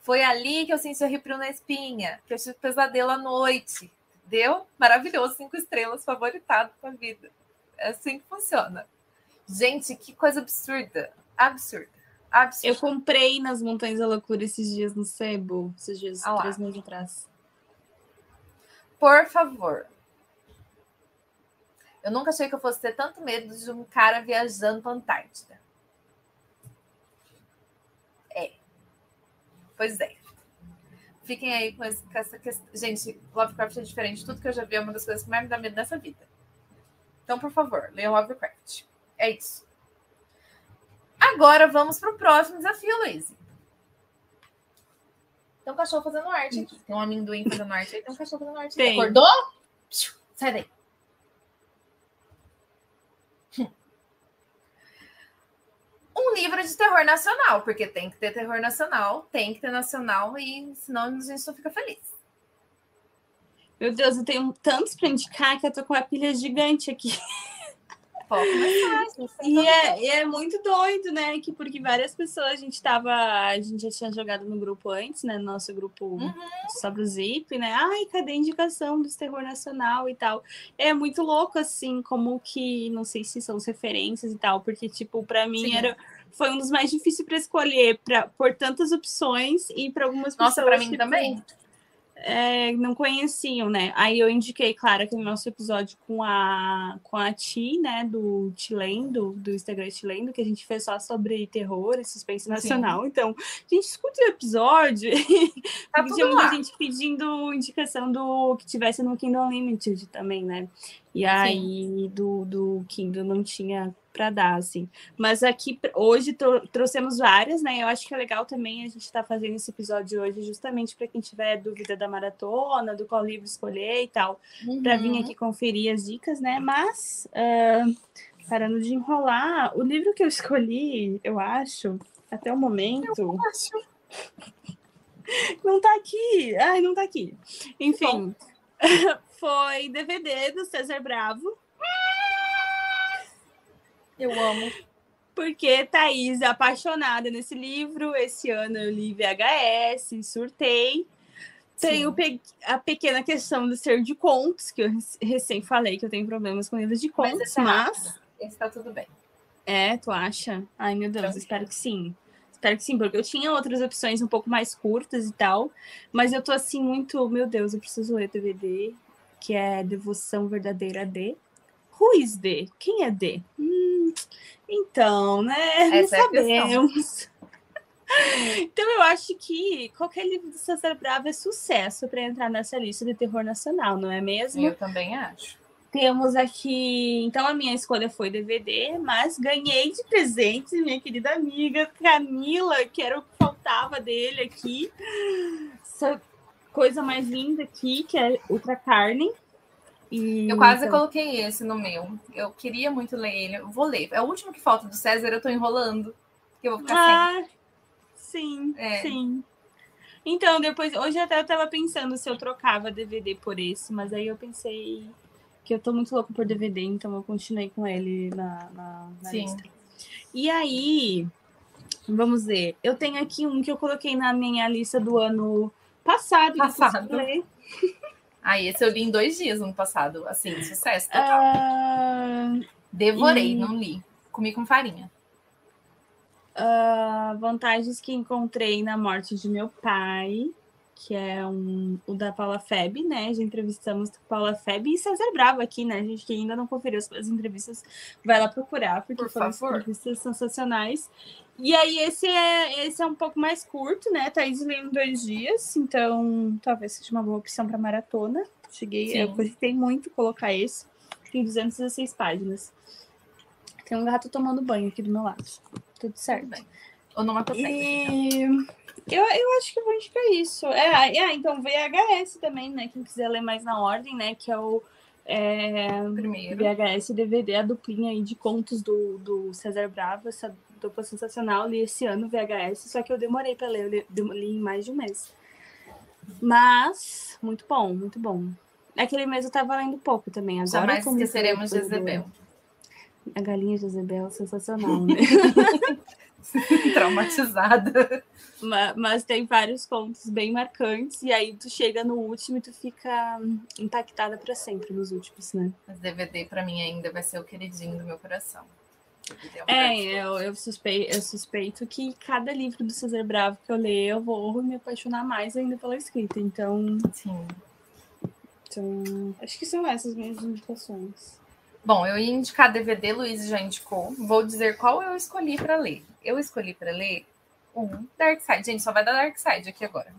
Foi ali que eu senti arrepio na espinha, que eu tive pesadelo à noite. Deu? Maravilhoso, cinco estrelas, favoritado com a vida. É assim que funciona. Gente, que coisa absurda. Absurda. Absurda. Eu comprei nas Montanhas da Loucura esses dias no Sebo, esses dias, Ah três meses atrás. Por favor. Eu nunca achei que eu fosse ter tanto medo de um cara viajando para Antártida. É. Pois é. Fiquem aí com, esse- com essa questão. Gente, Lovecraft é diferente de tudo que eu já vi, é uma das coisas que mais me dá medo nessa vida. Então, por favor, leiam Lovecraft. É isso. Agora vamos para o próximo desafio, Luiz. Tem um cachorro fazendo arte aqui. Tem um amendoim fazendo arte aí, tem um cachorro fazendo arte. aqui. Tem. Acordou? Sai daí. Um livro de terror nacional, porque tem que ter terror nacional, tem que ter nacional, e senão a gente não fica feliz. Meu Deus, eu tenho tantos pra indicar que eu tô com uma pilha gigante aqui. Pode começar. E é, e é muito doido, né? Que porque várias pessoas a gente tava. A gente já tinha jogado no grupo antes, né? No nosso grupo Uhum. sobre o Zip, né? Ai, cadê a indicação do terror nacional e tal? É muito louco, assim, como que. Não sei se são as referências e tal, porque, tipo, pra mim Sim. era. Foi um dos mais difíceis para escolher, pra, por tantas opções e para algumas pessoas. Nossa, para mim tipo, também. É, não conheciam, né? Aí eu indiquei, claro, aquele nosso episódio com a, com a Ti, né? Do Tilendo, do Instagram Tilendo, que a gente fez só sobre terror e suspense nacional. Então, a gente escuta o episódio. Tá tudo tinha muita gente pedindo indicação do que tivesse no Kindle Unlimited também, né? E aí do, do Kindle não tinha para dar, assim. Mas aqui hoje tro- trouxemos várias, né? Eu acho que é legal também a gente estar fazendo esse episódio hoje, justamente para quem tiver dúvida da maratona, do qual livro escolher e tal, para vir Uhum. aqui conferir as dicas, né? Mas ah, parando de enrolar, o livro que eu escolhi, eu acho, até o momento. Não tá aqui. Ai, não tá aqui. Enfim, foi DVD do César Bravo, Eu amo. porque Thaís é apaixonada nesse livro. Esse ano eu li VHS, surtei. Tem o pe- a pequena questão do ser de contos, que eu rec- recém falei que eu tenho problemas com livros de Mas contos, esse é mas. Esse tá tudo bem. É, tu acha? Ai, meu Deus, Tranquilo. espero que sim. Espero que sim, porque eu tinha outras opções um pouco mais curtas e tal, mas eu tô assim muito, meu Deus, eu preciso ler DVD, que é Devoção Verdadeira de. Who is D? Quem é D? Hum, então, né? Essa é não questão. sabemos. então eu acho que qualquer livro do César Bravo é sucesso para entrar nessa lista de terror nacional, não é mesmo? Eu também acho. Temos aqui. Então, a minha escolha foi DVD, mas ganhei de presente minha querida amiga Camila, que era o que faltava dele aqui. Essa coisa mais linda aqui, que é Ultra Carne. E, Eu quase então, coloquei esse no meu. Eu queria muito ler ele. Eu vou ler. É o último que falta do César, eu tô enrolando. Que eu vou ficar Ah, sim, É. sim. Então, depois, hoje até eu tava pensando se eu trocava DVD por esse, mas aí eu pensei que eu tô muito louco por DVD, então eu continuei com ele na, na, na Sim. lista. E aí, vamos ver. Eu tenho aqui um que eu coloquei na minha lista do ano passado. Passado. ler. Ah, esse eu li em dois dias no passado. Assim, sucesso total. Uh... Devorei, não li. Comi com farinha. Uh, vantagens que encontrei na morte de meu pai, que é um, o da Paula Feb, né? Já entrevistamos Paula Feb e César Bravo aqui, né? A gente que ainda não conferiu as, as entrevistas, vai lá procurar, porque Por foram favor. entrevistas sensacionais. E aí, esse é, esse é um pouco mais curto, né? Thaís leu em dois dias, então talvez seja uma boa opção para maratona. Cheguei, Sim. eu gostei muito colocar esse. Tem 216 páginas. Tem um gato tomando banho aqui do meu lado. Tudo certo. Onomatopeia. E eu, eu acho que vou indicar isso. É, é, então VHS também, né? Quem quiser ler mais na ordem, né? Que é o é, Primeiro. VHS DVD, a duplinha aí de contos do, do César Bravo, essa dupla sensacional. Li esse ano VHS, só que eu demorei para ler, eu li, li em mais de um mês. Mas, muito bom, muito bom. Aquele mês eu tava lendo pouco também. Agora Jamais esqueceremos de Jezebel. A galinha Jezebel, sensacional, né? Traumatizada. Mas, mas, tem vários contos bem marcantes, e aí tu chega no último e tu fica impactada para sempre nos últimos, né? Mas DVD para mim ainda vai ser o queridinho do meu coração. É, eu, eu, suspeito, eu suspeito que cada livro do César Bravo que eu ler, eu vou me apaixonar mais ainda pela escrita. Então. Sim. Então, acho que são essas minhas indicações. Bom, eu ia indicar DVD, Luiz já indicou. Vou dizer qual eu escolhi para ler. Eu escolhi para ler um Dark Side. Gente, só vai dar Dark Side aqui agora.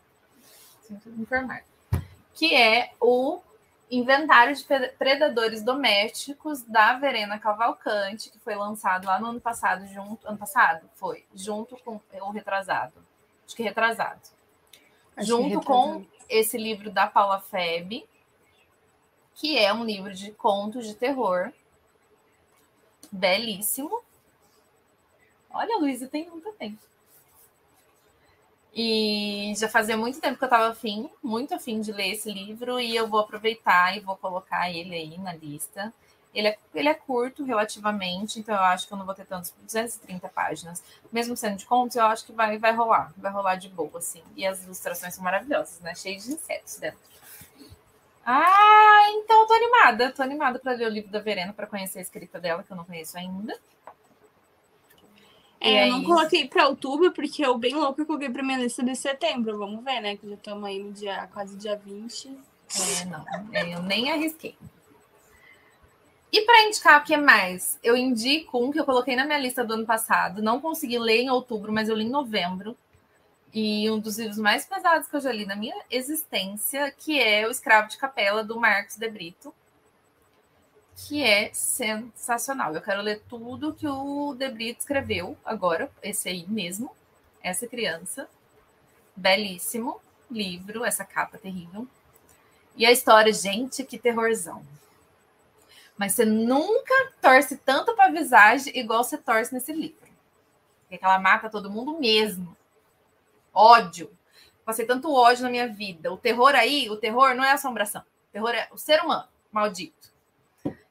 Sinto informar. Que é o Inventário de Predadores Domésticos da Verena Cavalcante, que foi lançado lá no ano passado, junto. Ano passado? Foi. Junto com. o retrasado. Acho que retrasado. Acho junto que retrasado. com esse livro da Paula Feb, que é um livro de contos de terror. Belíssimo. Olha, Luísa tem um também. E já fazia muito tempo que eu estava afim, muito afim de ler esse livro, e eu vou aproveitar e vou colocar ele aí na lista. Ele é, ele é curto relativamente, então eu acho que eu não vou ter tantos 230 páginas. Mesmo sendo de contos, eu acho que vai, vai rolar, vai rolar de boa, assim. E as ilustrações são maravilhosas, né? Cheio de insetos dentro. Ah, então eu tô animada. Tô animada para ler o livro da Verena, para conhecer a escrita dela, que eu não conheço ainda. É, é eu não isso. coloquei para outubro, porque eu bem louca coloquei para minha lista de setembro. Vamos ver, né? Que já estamos aí no dia, quase dia 20. É, não. É, eu nem arrisquei. E para indicar o que mais? Eu indico um que eu coloquei na minha lista do ano passado. Não consegui ler em outubro, mas eu li em novembro e um dos livros mais pesados que eu já li na minha existência, que é O Escravo de Capela, do Marcos de Brito, que é sensacional. Eu quero ler tudo que o De Brito escreveu agora, esse aí mesmo, essa criança. Belíssimo livro, essa capa terrível. E a história, gente, que terrorzão. Mas você nunca torce tanto para visagem igual você torce nesse livro. Porque ela mata todo mundo mesmo ódio. Passei tanto ódio na minha vida. O terror aí, o terror não é assombração. O terror é o ser humano, maldito.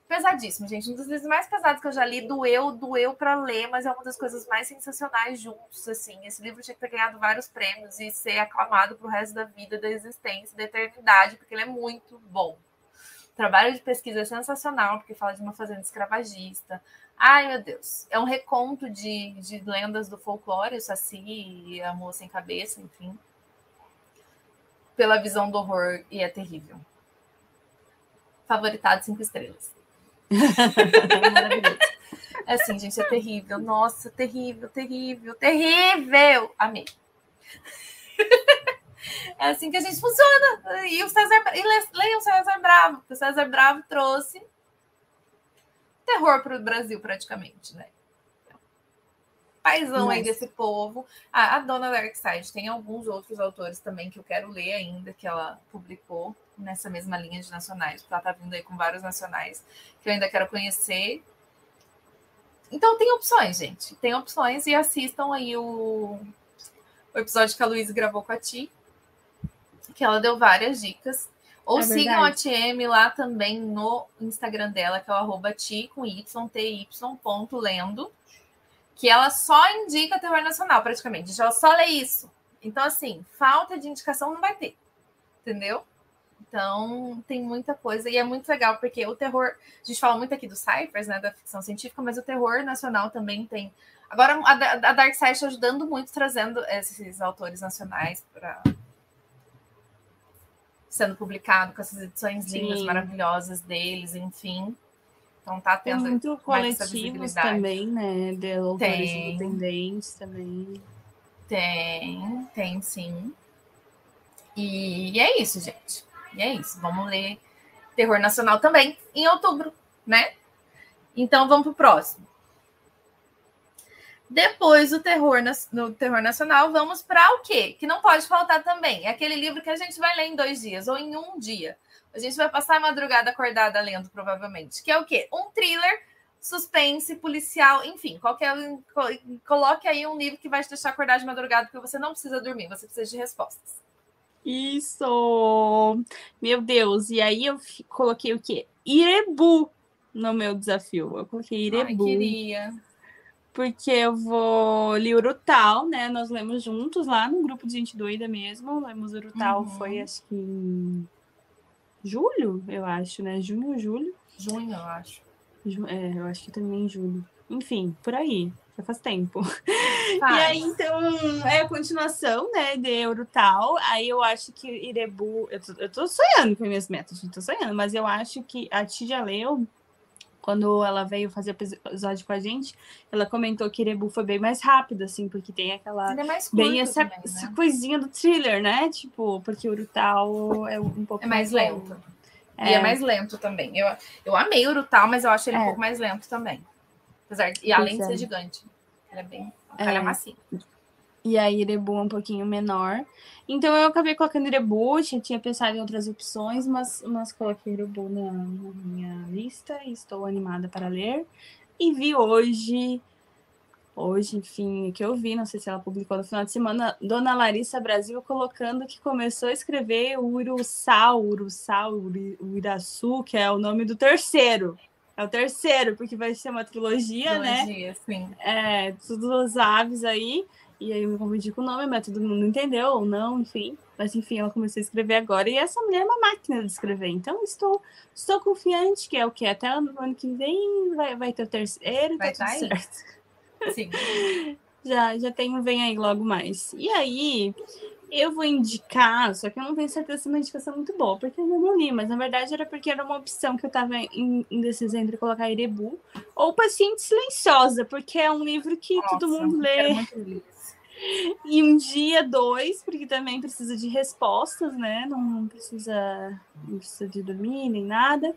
Pesadíssimo, gente. Um dos livros mais pesados que eu já li, doeu, doeu para ler, mas é uma das coisas mais sensacionais juntos, assim. Esse livro tinha que ter ganhado vários prêmios e ser aclamado pro resto da vida, da existência, da eternidade, porque ele é muito bom. Trabalho de pesquisa é sensacional, porque fala de uma fazenda escravagista, Ai, meu Deus. É um reconto de, de lendas do folclore, o Saci e a moça sem cabeça, enfim. Pela visão do horror, e é terrível. Favoritado cinco estrelas. é assim, gente, é terrível. Nossa, terrível, terrível, terrível. Amei. É assim que a gente funciona. E o César e leiam o César Bravo, porque o César Bravo trouxe terror para o Brasil, praticamente, né? Paizão aí desse povo. Ah, a Dona Darkseid tem alguns outros autores também que eu quero ler ainda, que ela publicou nessa mesma linha de nacionais, porque ela tá vindo aí com vários nacionais que eu ainda quero conhecer. Então tem opções, gente. Tem opções e assistam aí o, o episódio que a Luísa gravou com a Ti, que ela deu várias dicas. Ou é sigam a TM lá também no Instagram dela, que é o arroba ti com y, ty, ponto, lendo, que ela só indica terror nacional, praticamente. Ela só lê isso. Então, assim, falta de indicação não vai ter. Entendeu? Então, tem muita coisa, e é muito legal, porque o terror. A gente fala muito aqui dos ciphers, né, da ficção científica, mas o terror nacional também tem. Agora, a, a Dark Side está ajudando muito, trazendo esses autores nacionais para. Sendo publicado com essas edições Sim. lindas, maravilhosas deles, enfim. Então tá tendo. Tem muito coletivos também, né? De autores independentes também. Tem, tem sim. E é isso, gente. E é isso. Vamos ler Terror Nacional também em outubro, né? Então vamos pro próximo. Depois do terror no terror nacional, vamos para o quê? Que não pode faltar também. É aquele livro que a gente vai ler em dois dias ou em um dia. A gente vai passar a madrugada acordada lendo, provavelmente. Que é o quê? Um thriller, suspense, policial, enfim, qualquer. Coloque aí um livro que vai te deixar acordar de madrugada, porque você não precisa dormir, você precisa de respostas. Isso! Meu Deus! E aí eu coloquei o quê? Irebu no meu desafio. Eu coloquei Irebu. Ai, queria. Porque eu vou ler Urutau, né? Nós lemos juntos lá no grupo de gente doida mesmo. Lemos Urutau, uhum. foi acho que em julho, eu acho, né? Junho ou julho? Junho, eu acho. É, eu acho que também em julho. Enfim, por aí já faz tempo. Faz. E aí, então, é a continuação, né, de Eurotal. Aí eu acho que Irebu. Eu tô, eu tô sonhando com minhas metas, eu tô sonhando, mas eu acho que a Tia leu. Quando ela veio fazer o episódio com a gente, ela comentou que Irebu foi bem mais rápido, assim, porque tem aquela. É mais bem essa, também, né? essa coisinha do thriller, né? Tipo, porque o Urutal é um pouco. É mais, mais lento. É. E é mais lento também. Eu, eu amei o Urutal, mas eu acho ele é. um pouco mais lento também. Apesar de, e além de ser é. gigante. Ele é bem. Ele é macio. E a Irebu é um pouquinho menor. Então eu acabei colocando Irebu, tinha, tinha pensado em outras opções, mas, mas coloquei Irebu na, na minha lista e estou animada para ler. E vi hoje, hoje, enfim, o que eu vi, não sei se ela publicou no final de semana, Dona Larissa Brasil colocando que começou a escrever o Uruçal, Uruçal, Iraçu, que é o nome do terceiro. É o terceiro, porque vai ser uma trilogia, né? trilogia né? Sim. É, tudo as aves aí. E aí eu me confundi com o nome, mas todo mundo entendeu ou não, enfim. Mas enfim, ela começou a escrever agora. E essa mulher é uma máquina de escrever. Então estou, estou confiante que é o que? Até o ano que vem vai, vai ter o terceiro. Vai tá tudo tá certo. Sim. já, já tenho, vem aí logo mais. E aí, eu vou indicar, só que eu não tenho certeza se é uma indicação muito boa, porque eu não li, mas na verdade era porque era uma opção que eu estava indecisa entre colocar Erebu ou Paciente Silenciosa, porque é um livro que Nossa, todo mundo lê. E um dia, dois, porque também precisa de respostas, né? Não, não, precisa, não precisa de dormir nem nada.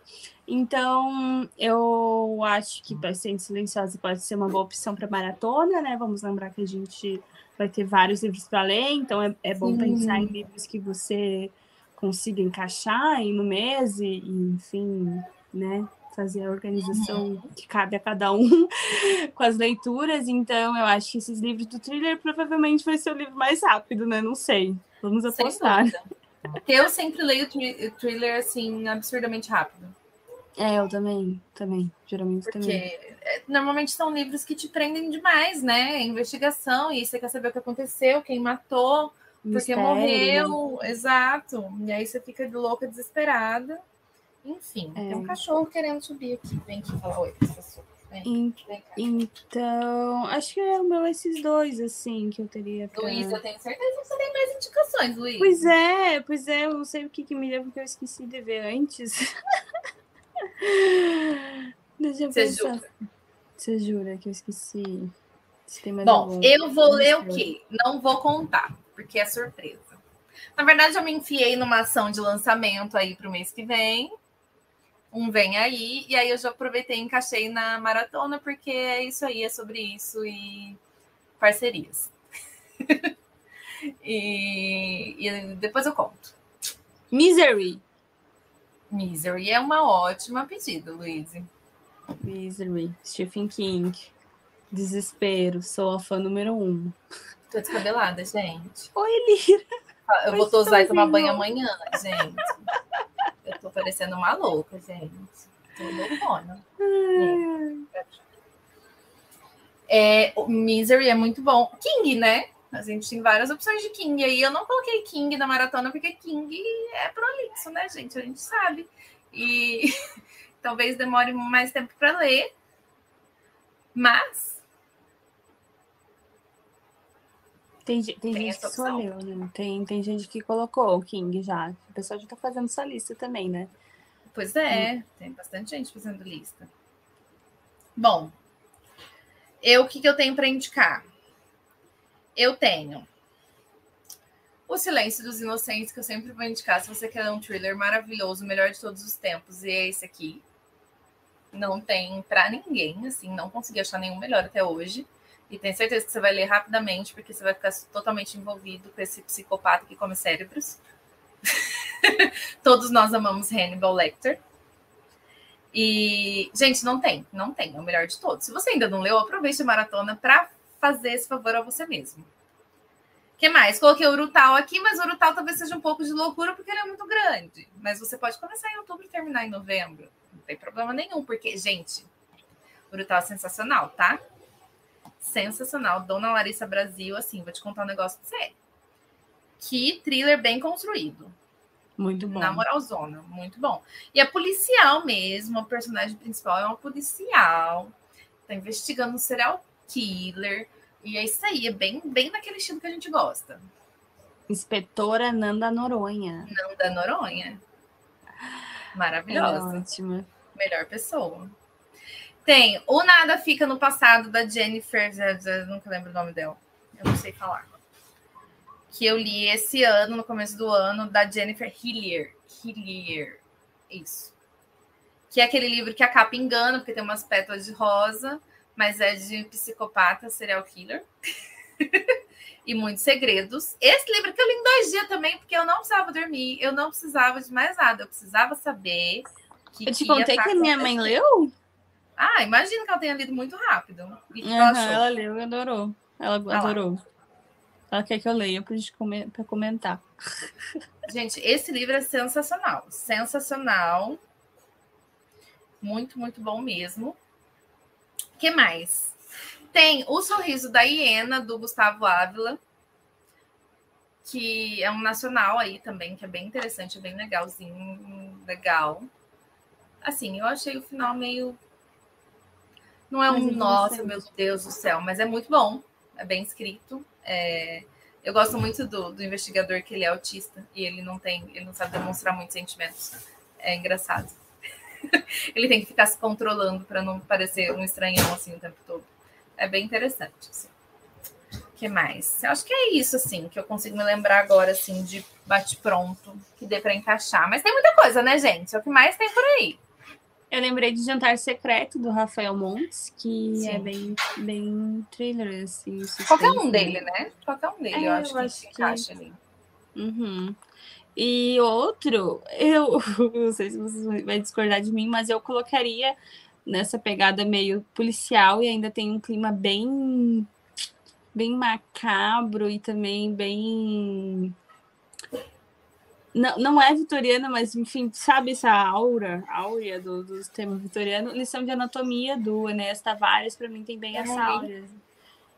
Então, eu acho que Paciente Silenciosa pode ser uma boa opção para maratona, né? Vamos lembrar que a gente vai ter vários livros para ler, então é, é bom Sim. pensar em livros que você consiga encaixar aí no mês e, e enfim, né? Fazer a organização uhum. que cabe a cada um com as leituras. Então, eu acho que esses livros do thriller provavelmente vai ser o livro mais rápido, né? Não sei. Vamos apostar. Eu sempre leio thriller assim, absurdamente rápido. É, eu também, também, geralmente Porque também. É, normalmente são livros que te prendem demais, né? Investigação, e você quer saber o que aconteceu, quem matou, porque morreu, exato. E aí você fica louca, desesperada. Enfim, é. tem um cachorro querendo subir aqui. Vem aqui falar oi, professor. Vem, vem então, acho que é o meu esses dois, assim, que eu teria. Pra... Luiz, eu tenho certeza que você tem mais indicações, Luiz. Pois é, pois é, eu não sei o que, que me deu, porque eu esqueci de ver antes. Deixa eu Você pensar. Jura? Você jura que eu esqueci? Bom, algum... eu vou ler o quê? Não vou contar, porque é surpresa. Na verdade, eu me enfiei numa ação de lançamento aí para o mês que vem. Um vem aí, e aí eu já aproveitei e encaixei na maratona, porque é isso aí, é sobre isso e parcerias. e, e depois eu conto. Misery. Misery é uma ótima pedida, Luiz. Misery, Stephen King. Desespero, sou a fã número um. Tô descabelada, gente. Oi, Lira. Ah, eu vou tosar e tomar banho amanhã, gente. Eu tô parecendo uma louca, gente. Tô loucona. É, o Misery é muito bom. King, né? A gente tem várias opções de King. Aí eu não coloquei King na maratona, porque King é prolixo, né, gente? A gente sabe. E talvez demore mais tempo para ler. Mas. Tem, tem, tem gente que só leu, né? Tem, tem gente que colocou o King já. O pessoal já tá fazendo sua lista também, né? Pois é, hum. tem bastante gente fazendo lista. Bom, eu o que, que eu tenho para indicar? Eu tenho O Silêncio dos Inocentes, que eu sempre vou indicar se você quer um thriller maravilhoso, o melhor de todos os tempos, e é esse aqui. Não tem para ninguém, assim, não consegui achar nenhum melhor até hoje. E tenho certeza que você vai ler rapidamente, porque você vai ficar totalmente envolvido com esse psicopata que come cérebros. Todos nós amamos Hannibal Lecter. E, gente, não tem, não tem, é o melhor de todos. Se você ainda não leu, aproveite a maratona para fazer esse favor a você mesmo. que mais? Coloquei o Urutau aqui, mas o Urutau talvez seja um pouco de loucura porque ele é muito grande. Mas você pode começar em outubro e terminar em novembro. Não tem problema nenhum, porque, gente, o Urutau é sensacional, tá? Sensacional. Dona Larissa Brasil, assim, vou te contar um negócio pra você. Que thriller bem construído. Muito bom. Na moralzona, muito bom. E é policial mesmo, o personagem principal é uma policial, tá investigando um serial killer. E é isso aí, é bem, bem naquele estilo que a gente gosta. Inspetora Nanda Noronha. Nanda Noronha. Maravilhosa. É ótima. Melhor pessoa. Tem O Nada Fica no Passado, da Jennifer. Eu nunca lembro o nome dela. Eu não sei falar que eu li esse ano, no começo do ano, da Jennifer Hillier. Hillier. Isso. Que é aquele livro que a capa engana, porque tem umas pétalas de rosa, mas é de psicopata, serial killer. e muitos segredos. Esse livro que eu li em dois dias também, porque eu não precisava dormir, eu não precisava de mais nada, eu precisava saber. Que eu te contei que a minha mãe leu? Ah, imagino que ela tenha lido muito rápido. Uhum, ela leu e adorou. Ela ah adorou. Lá. Ela quer que eu leia para comentar. Gente, esse livro é sensacional. Sensacional. Muito, muito bom mesmo. O que mais? Tem O Sorriso da Hiena, do Gustavo Ávila, que é um nacional aí também, que é bem interessante, é bem legalzinho, legal. Assim, eu achei o final meio. Não é um nossa, meu Deus do céu, mas é muito bom, é bem escrito. É, eu gosto muito do, do, investigador que ele é autista e ele não tem, ele não sabe demonstrar muitos sentimentos. É engraçado. ele tem que ficar se controlando para não parecer um estranhão assim o tempo todo. É bem interessante. Assim. O que mais? Eu acho que é isso assim que eu consigo me lembrar agora assim de bate pronto que dê para encaixar. Mas tem muita coisa, né, gente? É o que mais tem por aí. Eu lembrei de Jantar Secreto, do Rafael Montes, que Sim. é bem, bem thriller, assim. Qualquer um dele, né? Qualquer um dele, é, eu acho eu que acho encaixa ali. Uhum. E outro, eu não sei se vocês vão discordar de mim, mas eu colocaria nessa pegada meio policial e ainda tem um clima bem bem macabro e também bem não, não é vitoriana, mas enfim, sabe essa aura, áurea do, do sistema vitoriano? Lição de anatomia do Enéas Tavares, para mim tem bem essa é. áurea.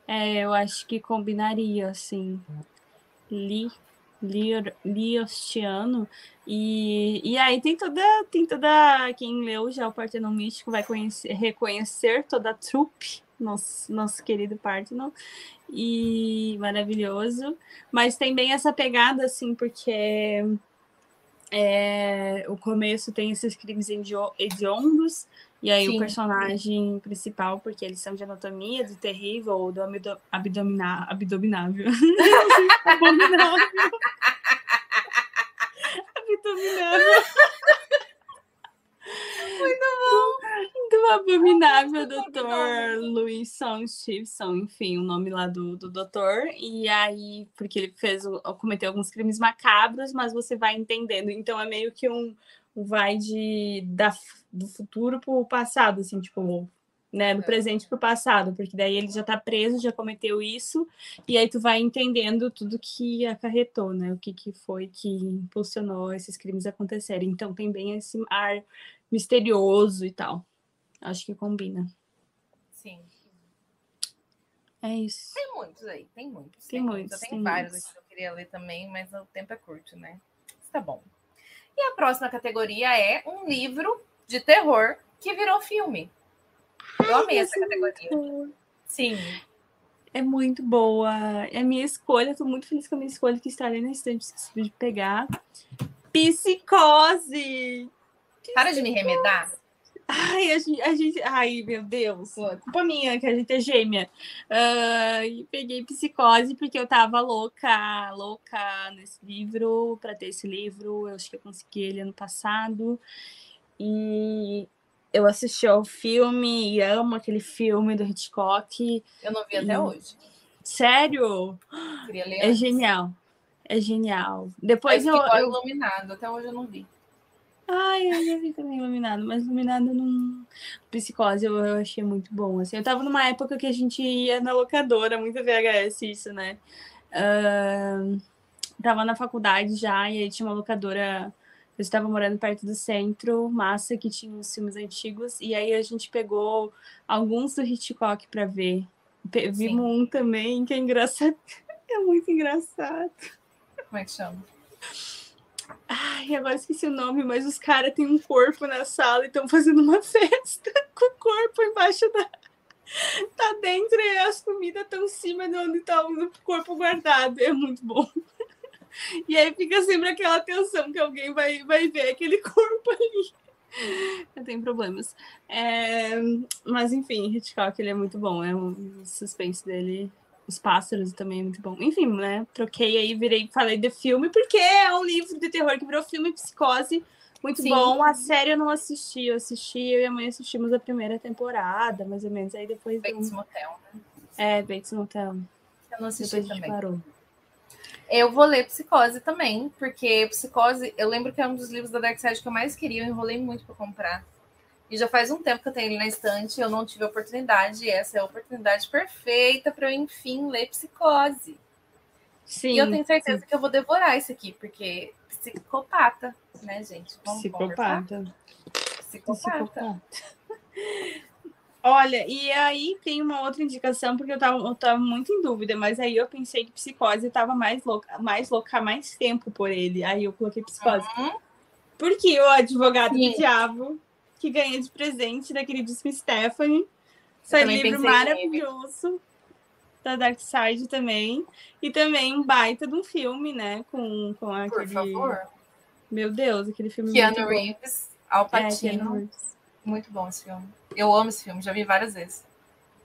É, eu acho que combinaria, assim. Li, Liostiano. E, e aí tem toda, tem toda. Quem leu já o Partenon Místico vai conhecer, reconhecer toda a trupe, nosso, nosso querido Partenon e maravilhoso. Mas tem bem essa pegada, assim, porque é, o começo tem esses crimes hediondos, e aí Sim. o personagem principal, porque eles são de anatomia, do terrível, ou do abdominável. abdominável. abominável. abdominável. Muito bom. Do abominável doutor Louis Song Stevenson, enfim, o nome lá do, do doutor. E aí, porque ele fez, cometeu alguns crimes macabros, mas você vai entendendo. Então é meio que um vai de, da, do futuro para o passado, assim, tipo, né, do é. presente para o passado, porque daí ele já está preso, já cometeu isso, e aí tu vai entendendo tudo que acarretou, né, o que, que foi que impulsionou esses crimes acontecerem. Então tem bem esse ar misterioso e tal. Acho que combina. Sim. É isso. Tem muitos aí, tem muitos. Tem, tem muitos. Eu tenho vários muitos. que eu queria ler também, mas o tempo é curto, né? Tá bom. E a próxima categoria é um livro de terror que virou filme. Eu amei essa categoria. Sim. É muito boa. É a minha escolha. Estou muito feliz com a minha escolha que está ali na estante de pegar. Psicose! Para de me remedar. Ai, a gente, a gente, ai, meu Deus, culpa minha que a gente é gêmea. Uh, e peguei psicose porque eu tava louca, louca nesse livro, para ter esse livro. Eu acho que eu consegui ele ano passado. E eu assisti ao filme e amo aquele filme do Hitchcock. Eu não vi até e... hoje. Sério? é genial. É genial. Depois eu, eu... iluminado, até hoje eu não vi. Ai, eu já vi também Iluminado, mas Iluminado não. Psicose eu, eu achei muito bom. Assim, eu tava numa época que a gente ia na locadora, muito VHS, isso, né? Uh, tava na faculdade já, e aí tinha uma locadora. Eu estava morando perto do centro, massa, que tinha uns filmes antigos, e aí a gente pegou alguns do Hitchcock para ver. Vimos um também que é engraçado. É muito engraçado. Como é que chama? Ai, agora esqueci o nome, mas os caras têm um corpo na sala e estão fazendo uma festa com o corpo embaixo da. Tá dentro e as comidas estão em cima de onde tá o corpo guardado. É muito bom. E aí fica sempre aquela tensão que alguém vai, vai ver aquele corpo ali. Eu tenho problemas. É... Mas enfim, Hitchcock ele é muito bom. É um suspense dele os pássaros também é muito bom. Enfim, né? Troquei aí, virei, falei de filme, porque é um livro de terror que virou filme Psicose. Muito Sim. bom. A série eu não assisti, eu assisti, eu e a mãe assistimos a primeira temporada, mais ou menos. Aí depois. Bates. Motel, né? É, Bates Motel. Eu não assisti depois também. Parou. Eu vou ler Psicose também, porque Psicose, eu lembro que é um dos livros da Dark Side que eu mais queria, eu enrolei muito para comprar. E já faz um tempo que eu tenho ele na estante, eu não tive a oportunidade, e essa é a oportunidade perfeita para eu, enfim, ler Psicose. Sim, e eu tenho certeza sim. que eu vou devorar isso aqui, porque psicopata, né, gente? Vamos psicopata. Psicopata. psicopata. Olha, e aí tem uma outra indicação, porque eu tava, eu tava muito em dúvida, mas aí eu pensei que psicose tava mais louca, mais louca mais tempo por ele. Aí eu coloquei psicose. Uhum. Porque o advogado Sim. do diabo que ganhei de presente da queridíssima Stephanie. Esse livro maravilhoso nele. da Dark Side também. E também um baita de um filme, né? Com, com aquele. Por favor. Meu Deus, aquele filme. Keanu Reeves, Al é, Pacino. É, muito bom esse filme. Eu amo esse filme, já vi várias vezes.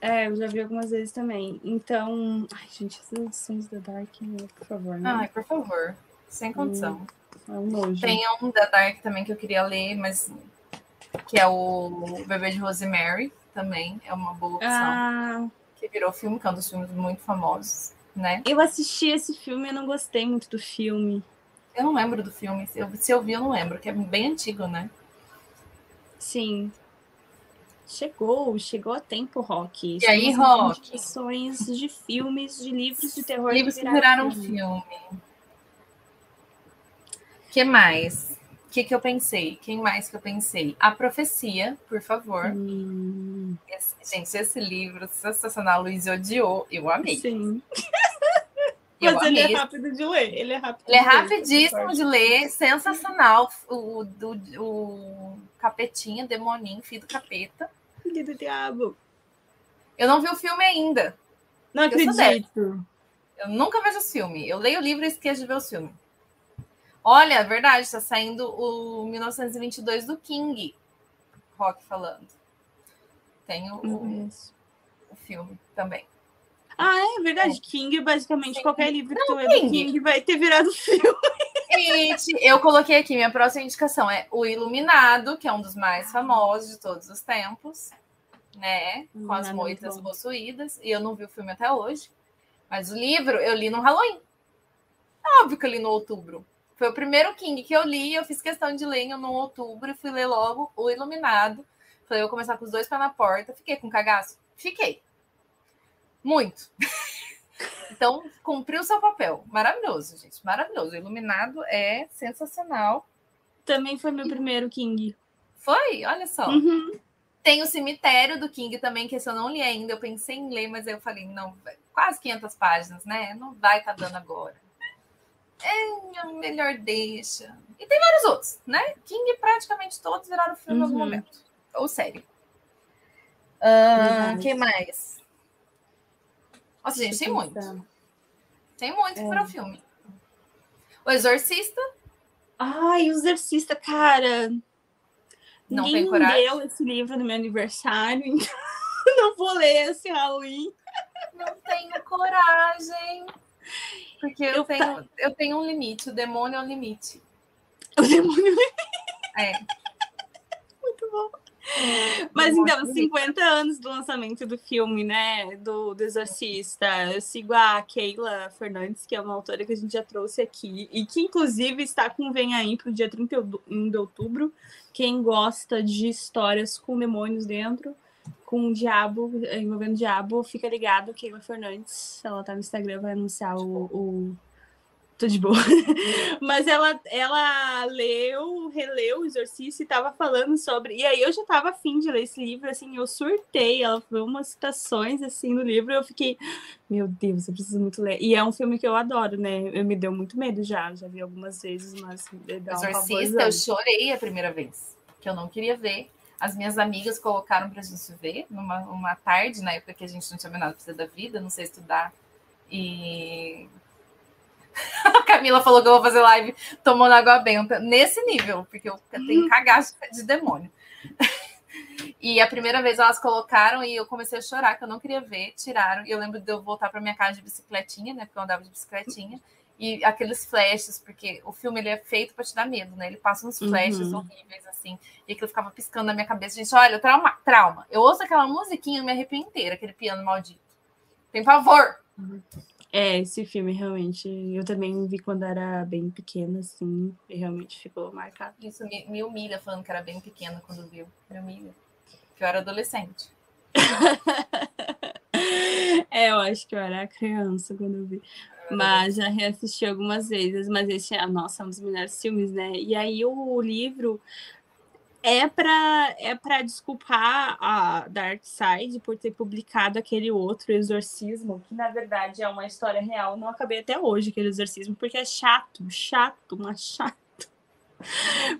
É, eu já vi algumas vezes também. Então. Ai, gente, essas edições da Dark, por favor, né? Ai, por favor. Sem condição. Hum, é um nojo. Tem um da Dark também que eu queria ler, mas que é o Bebê de Rosemary, também é uma boa opção. Ah. Que virou filme, que é um dos filmes muito famosos, né? Eu assisti esse filme e não gostei muito do filme. Eu não lembro do filme. Se eu, se eu vi, eu não lembro, que é bem antigo, né? Sim. Chegou, chegou a tempo, Rock. E aí, Rock? de filmes, de livros de terror. Livros que viraram filme. filme. que mais? O que, que eu pensei? Quem mais que eu pensei? A Profecia, por favor. Hum. Esse, gente, esse livro sensacional, Luiz odiou. Eu amei. Sim. Eu Mas amei. ele é rápido de ler. Ele é rápido Ele é rapidíssimo de ler, sensacional. O, do, o capetinha, demoninho, filho do capeta. Filho do diabo. Eu não vi o filme ainda. Não acredito. Eu nunca vejo o filme. Eu leio o livro e esqueço de ver o filme. Olha, é verdade, está saindo o 1922 do King, Rock falando. Tem o, o, o filme também. Ah, é verdade. É. King, basicamente, King. qualquer livro que tu é King. King vai ter virado filme. Gente, eu coloquei aqui, minha próxima indicação é O Iluminado, que é um dos mais famosos de todos os tempos, né? Com as é moitas possuídas. E eu não vi o filme até hoje. Mas o livro eu li no Halloween. Óbvio que eu li no outubro. Foi o primeiro King que eu li, eu fiz questão de ler no outubro e fui ler logo O Iluminado. Falei, eu vou começar com os dois pés na porta. Fiquei com cagaço? Fiquei. Muito. então, cumpriu o seu papel. Maravilhoso, gente. Maravilhoso. O Iluminado é sensacional. Também foi meu primeiro King. Foi? Olha só. Uhum. tem o Cemitério do King também, que esse eu não li ainda. Eu pensei em ler, mas eu falei, não, quase 500 páginas, né? Não vai estar tá dando agora. É, melhor deixa. E tem vários outros, né? King praticamente todos viraram filme uhum. em algum uhum. momento. Ou série. Uh, que mais? Nossa, gente, tem muito. Tem muito é. para o filme. O Exorcista. Ai, o Exorcista, cara. Não Ninguém tem coragem. deu esse livro no meu aniversário, então não vou ler esse Halloween. Não tenho coragem. Porque eu, eu tenho, tá... eu tenho um limite. O demônio é um limite. O demônio é limite. É. Muito bom. Mas então, 50 anos do lançamento do filme, né? Do, do Exorcista. Eu sigo a Keila Fernandes, que é uma autora que a gente já trouxe aqui, e que inclusive está com Vem Aí para o dia 31 de outubro. Quem gosta de histórias com demônios dentro, com o diabo, envolvendo o diabo, fica ligado, Keila Fernandes. Ela tá no Instagram, vai anunciar o, o tô de boa. Mas ela, ela leu, releu o Exorcista e tava falando sobre. E aí eu já tava afim de ler esse livro, assim, eu surtei. Ela foi umas citações assim no livro, eu fiquei, meu Deus, eu preciso muito ler. E é um filme que eu adoro, né? Eu me deu muito medo já, já vi algumas vezes, mas dá um Exorcista, eu chorei a primeira vez, que eu não queria ver. As minhas amigas colocaram pra gente ver numa uma tarde, na época que a gente não tinha nada pra da vida, não sei estudar. E a Camila falou que eu vou fazer live tomando água benta nesse nível, porque eu tenho uhum. cagaço de demônio. E a primeira vez elas colocaram e eu comecei a chorar, que eu não queria ver, tiraram. E eu lembro de eu voltar para minha casa de bicicletinha, né? Porque eu andava de bicicletinha. E aqueles flashes, porque o filme ele é feito para te dar medo, né? Ele passa uns flashes uhum. horríveis, assim. E aquilo ficava piscando na minha cabeça. Gente, olha, trauma, trauma. Eu ouço aquela musiquinha, eu me arrepio inteira, aquele piano maldito. Tem pavor. Uhum. É, esse filme realmente. Eu também vi quando era bem pequena, assim, e realmente ficou marcado. Isso me, me humilha falando que era bem pequena quando viu. Me humilha. Que eu era adolescente. é, eu acho que eu era criança quando eu vi. Mas já reassisti algumas vezes, mas esse é, nossa, é um dos melhores filmes, né? E aí o livro é para é para desculpar a Dark Side por ter publicado aquele outro exorcismo, que na verdade é uma história real. Não acabei até hoje aquele exorcismo, porque é chato, chato, mas chato.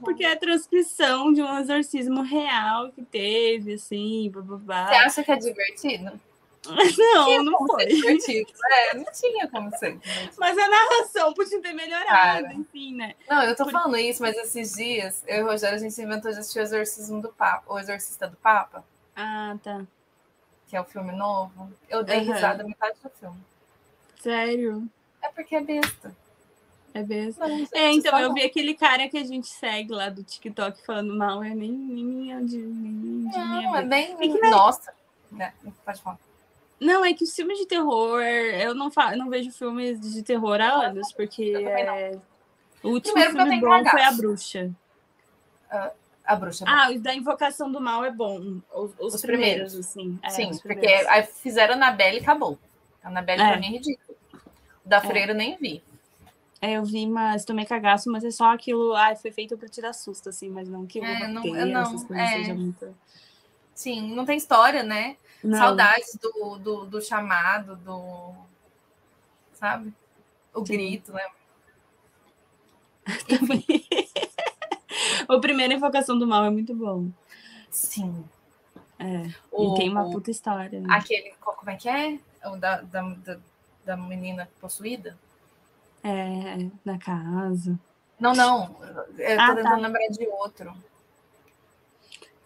Porque é a transcrição de um exorcismo real que teve, assim, blá. Você acha que é divertido? Não, tinha não foi. É, não tinha como ser. Mas a narração podia ter melhorado, Cara, enfim, né? Não, eu tô Por... falando isso, mas esses dias, eu e o Rogério, a gente inventou de assistir o Exorcismo do Papa, o Exorcista do Papa. Ah, tá. Que é o filme novo. Eu dei uhum. risada metade do filme. Sério? É porque é besta. É besta. Não, é, então, eu vi aquele cara que a gente segue lá do TikTok falando mal, é nem, nem minha de. Nem, não, é bem. É Nossa. Né? Pode falar. Não, é que os filmes de terror, eu não, fa... não vejo filmes de terror há anos, porque é... o último Primeiro filme bom foi A Bruxa. Uh, a Bruxa. É ah, o da Invocação do Mal é bom. Os, os, os primeiros, primeiros, assim. É, Sim, porque aí fizeram Anabelle e acabou. Anabelle é. pra mim é ridículo. O da é. Freira nem vi. É, eu vi, mas tomei cagaço, mas é só aquilo. Ah, foi feito pra te dar susto, assim, mas não que eu é, não, não, essas coisas é... sejam muito. Sim, não tem história, né? Não. Saudades do, do, do, chamado, do. Sabe? O Sim. grito, né? o primeiro Invocação do Mal é muito bom. Sim. É. O, e tem uma puta história. Né? Aquele, como é que é? O da, da, da, da menina possuída? É, na casa. Não, não. Eu ah, tô tentando tá. lembrar de outro.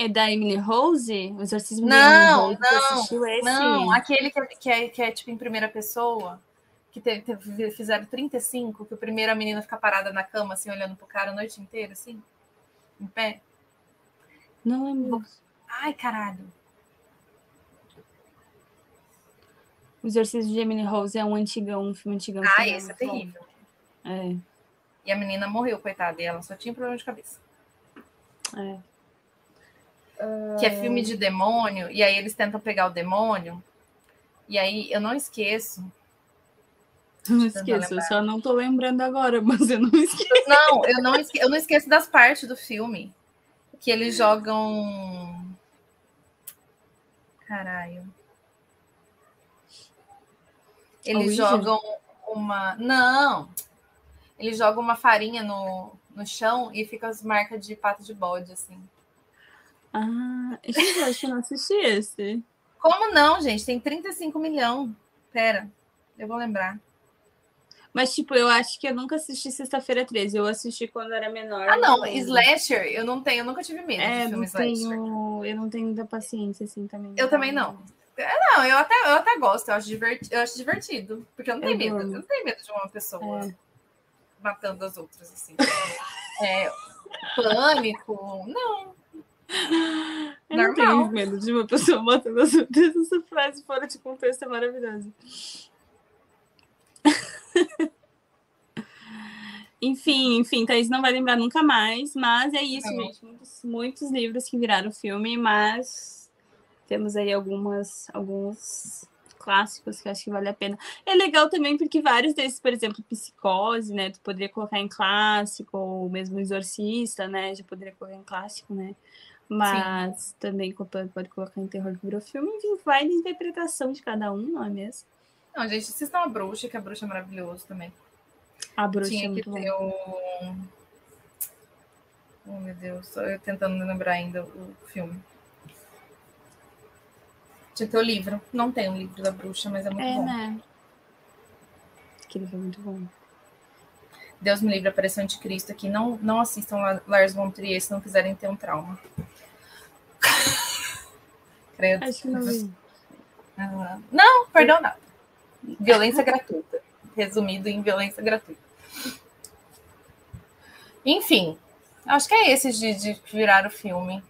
É da Emily Rose? O exorcismo não, da Emily Rose? Não, esse? não. Aquele que é, que, é, que é tipo em primeira pessoa, que teve, teve, fizeram 35, que o primeiro a menina fica parada na cama, assim, olhando pro cara a noite inteira, assim, em pé. Não lembro. Ai, caralho. O Exorcismo de Emily Rose é um antigão, um filme antigão. Ah, esse é terrível. É. E a menina morreu, coitada, e ela só tinha problema de cabeça. É que é filme de demônio, e aí eles tentam pegar o demônio, e aí eu não esqueço. Não esqueço, eu só não tô lembrando agora, mas eu não esqueço. Não, eu não, esque... eu não esqueço das partes do filme que eles jogam. Caralho. Eles jogam uma. Não! Eles jogam uma farinha no, no chão e fica as marcas de pato de bode, assim. Ah, gente, eu acho que não assisti esse. Como não, gente? Tem 35 milhões. Pera, eu vou lembrar. Mas, tipo, eu acho que eu nunca assisti Sexta-feira 13. Eu assisti quando era menor. Ah, não. Slasher, eu não tenho, eu nunca tive medo é, de filme não tenho, Eu não tenho muita paciência, assim, também. Eu também não. É, não, eu até, eu até gosto, eu acho, divertido, eu acho divertido. Porque eu não tenho eu medo. Eu não tenho medo de uma pessoa é. matando as outras, assim. é, pânico, não. Eu Normal. não tenho medo de uma pessoa matando as outras. Essa frase fora de contexto é maravilhosa. enfim, enfim, Thaís não vai lembrar nunca mais, mas é isso, é. gente. Muitos, muitos livros que viraram filme, mas temos aí algumas, alguns clássicos que acho que vale a pena. É legal também porque vários desses, por exemplo, Psicose, né? Tu poderia colocar em clássico, ou mesmo Exorcista, né? Já poderia colocar em clássico, né? Mas Sim. também pode colocar em terror que virou filme. Enfim, vai de interpretação de cada um, não é mesmo? Não, gente, assistam a bruxa, que a bruxa é maravilhoso também. A bruxa Tinha é que ter o. Oh, meu Deus, só eu tentando lembrar ainda o filme. Tinha que ter o livro. Não tem o livro da bruxa, mas é muito é, bom. Né? Aquele foi muito bom. Deus me livre, apareceu anticristo aqui. Não, não assistam Lars von Trier se não quiserem ter um trauma. Credo. Acho que não. Ah, não, perdão, nada. Violência gratuita. Resumido em violência gratuita. Enfim, acho que é esse de, de virar o filme.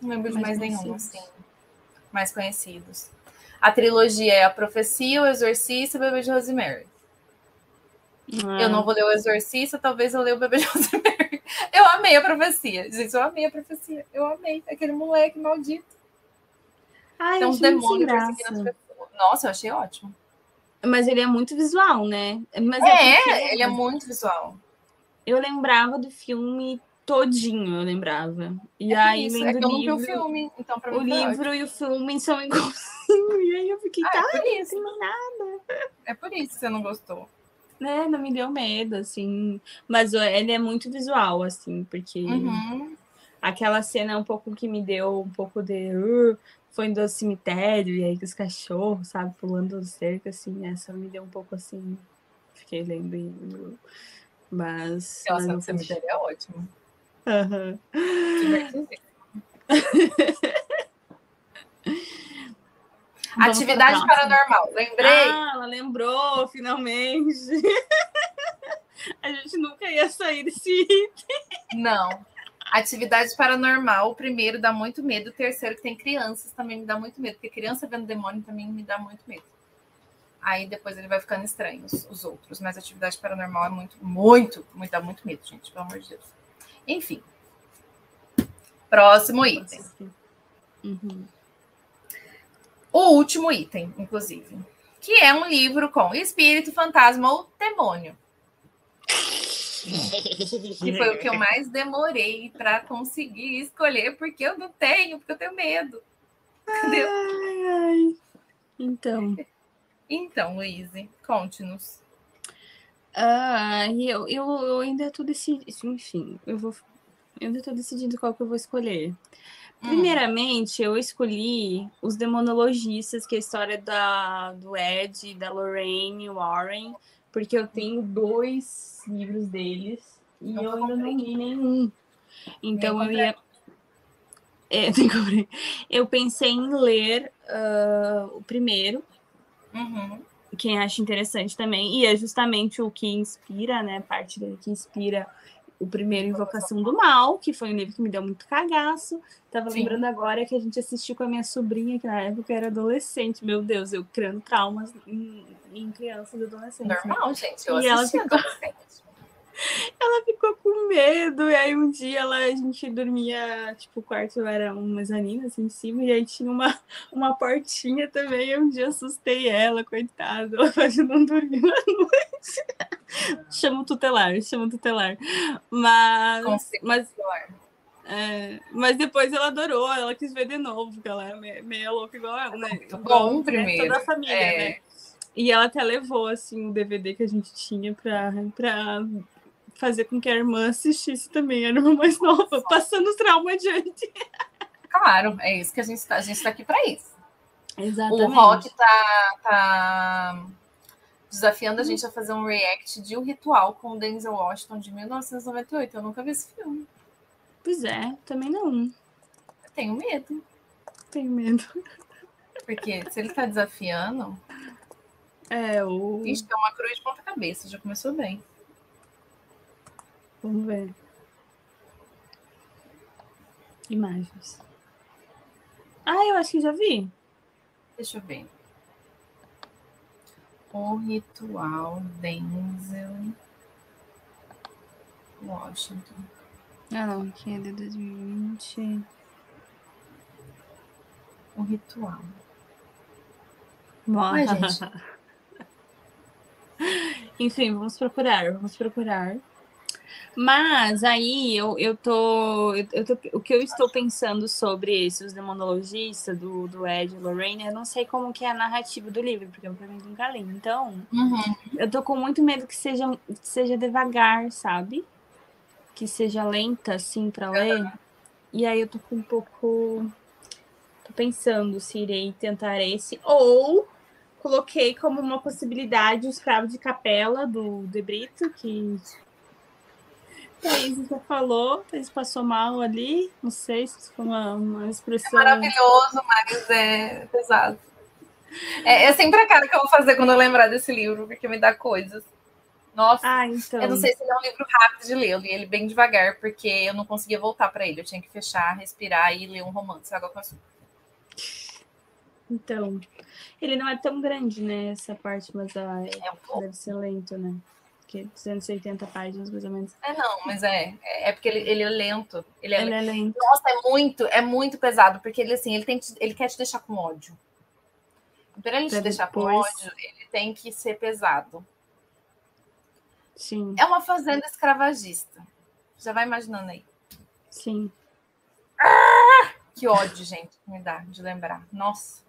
Não lembro de mais, mais nenhum, assim. Mais conhecidos. A trilogia é A Profecia, O Exorcista e O Bebê de Rosemary. Ah. Eu não vou ler O Exorcista, talvez eu leia O Bebê de Rosemary. Eu amei a profecia. Gente, eu amei a profecia. Eu amei. Aquele moleque maldito. Ai, Tem uns demônios perseguindo as pessoas. Nossa, eu achei ótimo. Mas ele é muito visual, né? Mas é, é ele é muito visual. Eu lembrava do filme todinho, eu lembrava. E é aí, isso, lendo é que eu não livro, vi o filme, então pra mim O livro ótimo. e o filme são igualzinhos. E aí eu fiquei, ah, tá, é isso. não nada. É por isso que você não gostou. Né, não me deu medo, assim. Mas ele é muito visual, assim, porque uhum. aquela cena é um pouco que me deu um pouco de. Uh, foi do cemitério, e aí com os cachorros, sabe, pulando do cerco, assim, essa me deu um pouco assim. Fiquei lendo e. Mas. Nossa, o cemitério é ótimo. Uhum. Atividade paranormal, lembrei. Ah, ela lembrou, finalmente. A gente nunca ia sair desse item. Não. Atividade paranormal, o primeiro dá muito medo, o terceiro que tem crianças também me dá muito medo, porque criança vendo demônio também me dá muito medo. Aí depois ele vai ficando estranho, os, os outros. Mas atividade paranormal é muito, muito, muito, dá muito medo, gente, pelo amor de Deus. Enfim. Próximo item. Uhum. O último item, inclusive. Que é um livro com espírito, fantasma ou demônio que foi o que eu mais demorei para conseguir escolher, porque eu não tenho, porque eu tenho medo. Entendeu? Ai, ai. Então. Então, Luíse, conte-nos. Ah, eu, eu, eu ainda estou decidindo. Enfim, eu vou. Eu ainda estou decidindo qual que eu vou escolher. Hum. Primeiramente, eu escolhi os demonologistas, que é a história da, do Ed, da Lorraine Warren, porque eu tenho dois livros deles e eu, eu ainda não li nenhum. Então eu ia. É, eu pensei em ler uh, o primeiro, uhum. quem acha interessante também, e é justamente o que inspira, né? Parte dele que inspira o primeiro Invocação do Mal, que foi um livro que me deu muito cagaço. Tava Sim. lembrando agora que a gente assistiu com a minha sobrinha, que na época era adolescente. Meu Deus, eu criando traumas em, em crianças e adolescentes. Normal, né? gente. Eu e ela ficou... ela ficou com medo, e aí um dia ela, a gente dormia, tipo, o quarto era um mezanino assim em cima, e aí tinha uma, uma portinha também. E um dia assustei ela, coitada, ela quase não dormiu à noite. chama o tutelar, chama o tutelar. Mas. Consigo mas. É, mas depois ela adorou, ela quis ver de novo, porque ela é meio louca igual ela, né? Bom, primeiro. Toda a família, é. né? E ela até levou, assim, o DVD que a gente tinha pra, pra fazer com que a irmã assistisse também, a irmã mais nova, passando os traumas adiante. Claro, é isso que a gente tá, a gente tá aqui para isso. Exatamente. O Rock tá, tá desafiando a gente a fazer um react de O Ritual com o Denzel Washington de 1998. Eu nunca vi esse filme. Pois é, também não. Eu tenho medo. Tenho medo. Porque se ele tá desafiando. É, o. Ixi, é uma cruz de ponta-cabeça, já começou bem. Vamos ver. Imagens. Ah, eu acho que já vi. Deixa eu ver. O ritual Denzel Washington. Ah, não, aqui é de 2020. O ritual. Morra. Enfim, vamos procurar, vamos procurar. Mas aí eu, eu, tô, eu, tô. O que eu estou pensando sobre esse, os demonologistas do, do Ed Lorraine, eu não sei como que é a narrativa do livro, porque eu também nunca li. Então, uhum. eu tô com muito medo que seja, seja devagar, sabe? que seja lenta, assim, para ler. E aí eu tô com um pouco. Tô pensando se irei tentar esse. Ou coloquei como uma possibilidade o escravo de capela do De Brito, que Thaís já falou, Thaís passou mal ali, não sei se foi uma, uma expressão. É maravilhoso, mas é pesado. É, é sempre a cara que eu vou fazer quando eu lembrar desse livro, porque me dá coisas. Nossa, ah, então. eu não sei se ele é um livro rápido de ler, eu li ele bem devagar, porque eu não conseguia voltar para ele. Eu tinha que fechar, respirar e ler um romance, água com açúcar. Então, ele não é tão grande, né, essa parte, mas ah, é, é um deve ser lento, né? Porque 280 páginas, mais ou menos. É, não, mas é. É porque ele, ele é lento. Ele é, ele é lento. Nossa, é muito, é muito pesado, porque ele, assim, ele, tem, ele quer te deixar com ódio. Para ele te deixar com ódio, ele tem que ser pesado. Sim. É uma fazenda escravagista. Já vai imaginando aí. Sim. Ah, que ódio, gente, me dá de lembrar. Nossa,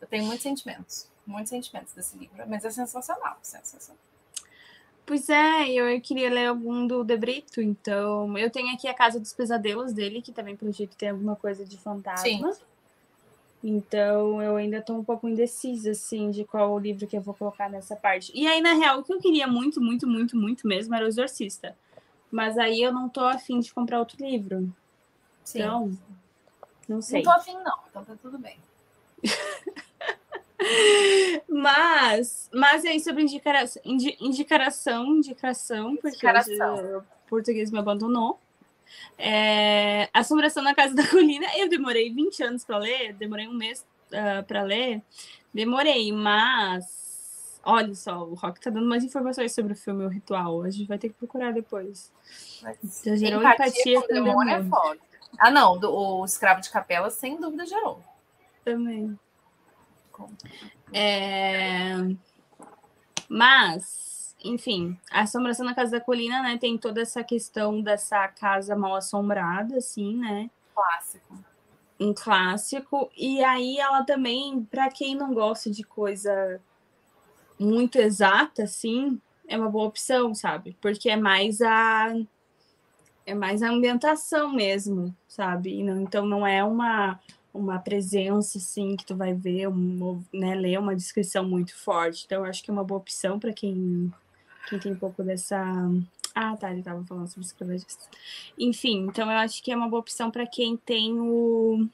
eu tenho muitos sentimentos. Muitos sentimentos desse livro, mas é sensacional, sensacional. Pois é, eu queria ler algum do De Brito, então eu tenho aqui a Casa dos Pesadelos dele, que também, pelo jeito, tem alguma coisa de fantasma. Sim. Então, eu ainda estou um pouco indecisa, assim, de qual o livro que eu vou colocar nessa parte. E aí, na real, o que eu queria muito, muito, muito, muito mesmo era o Exorcista. Mas aí eu não tô afim de comprar outro livro. Sim. Então, não sei. Não tô afim, não. Então tá tudo bem. mas, mas aí sobre indicação, indicação, indicação, porque o português me abandonou. É, Assombração na Casa da Colina, eu demorei 20 anos para ler, demorei um mês uh, ah, para ler, demorei, mas olha só, o Rock tá dando mais informações sobre o filme O Ritual, a gente vai ter que procurar depois. Já gerou empatia, empatia com o demônio é foda. Ah, não, do, o Escravo de Capela, sem dúvida, gerou. Também. É... Mas enfim, a assombração na Casa da Colina, né, tem toda essa questão dessa casa mal assombrada, assim, né? Clássico. Um clássico. E aí ela também, para quem não gosta de coisa muito exata, assim, é uma boa opção, sabe? Porque é mais a é mais a ambientação mesmo, sabe? Então não é uma uma presença assim que tu vai ver, um, né, ler uma descrição muito forte. Então eu acho que é uma boa opção para quem quem tem um pouco dessa. Ah, tá, ele estava falando sobre escravagistas. Enfim, então eu acho que é uma boa opção para quem tem o.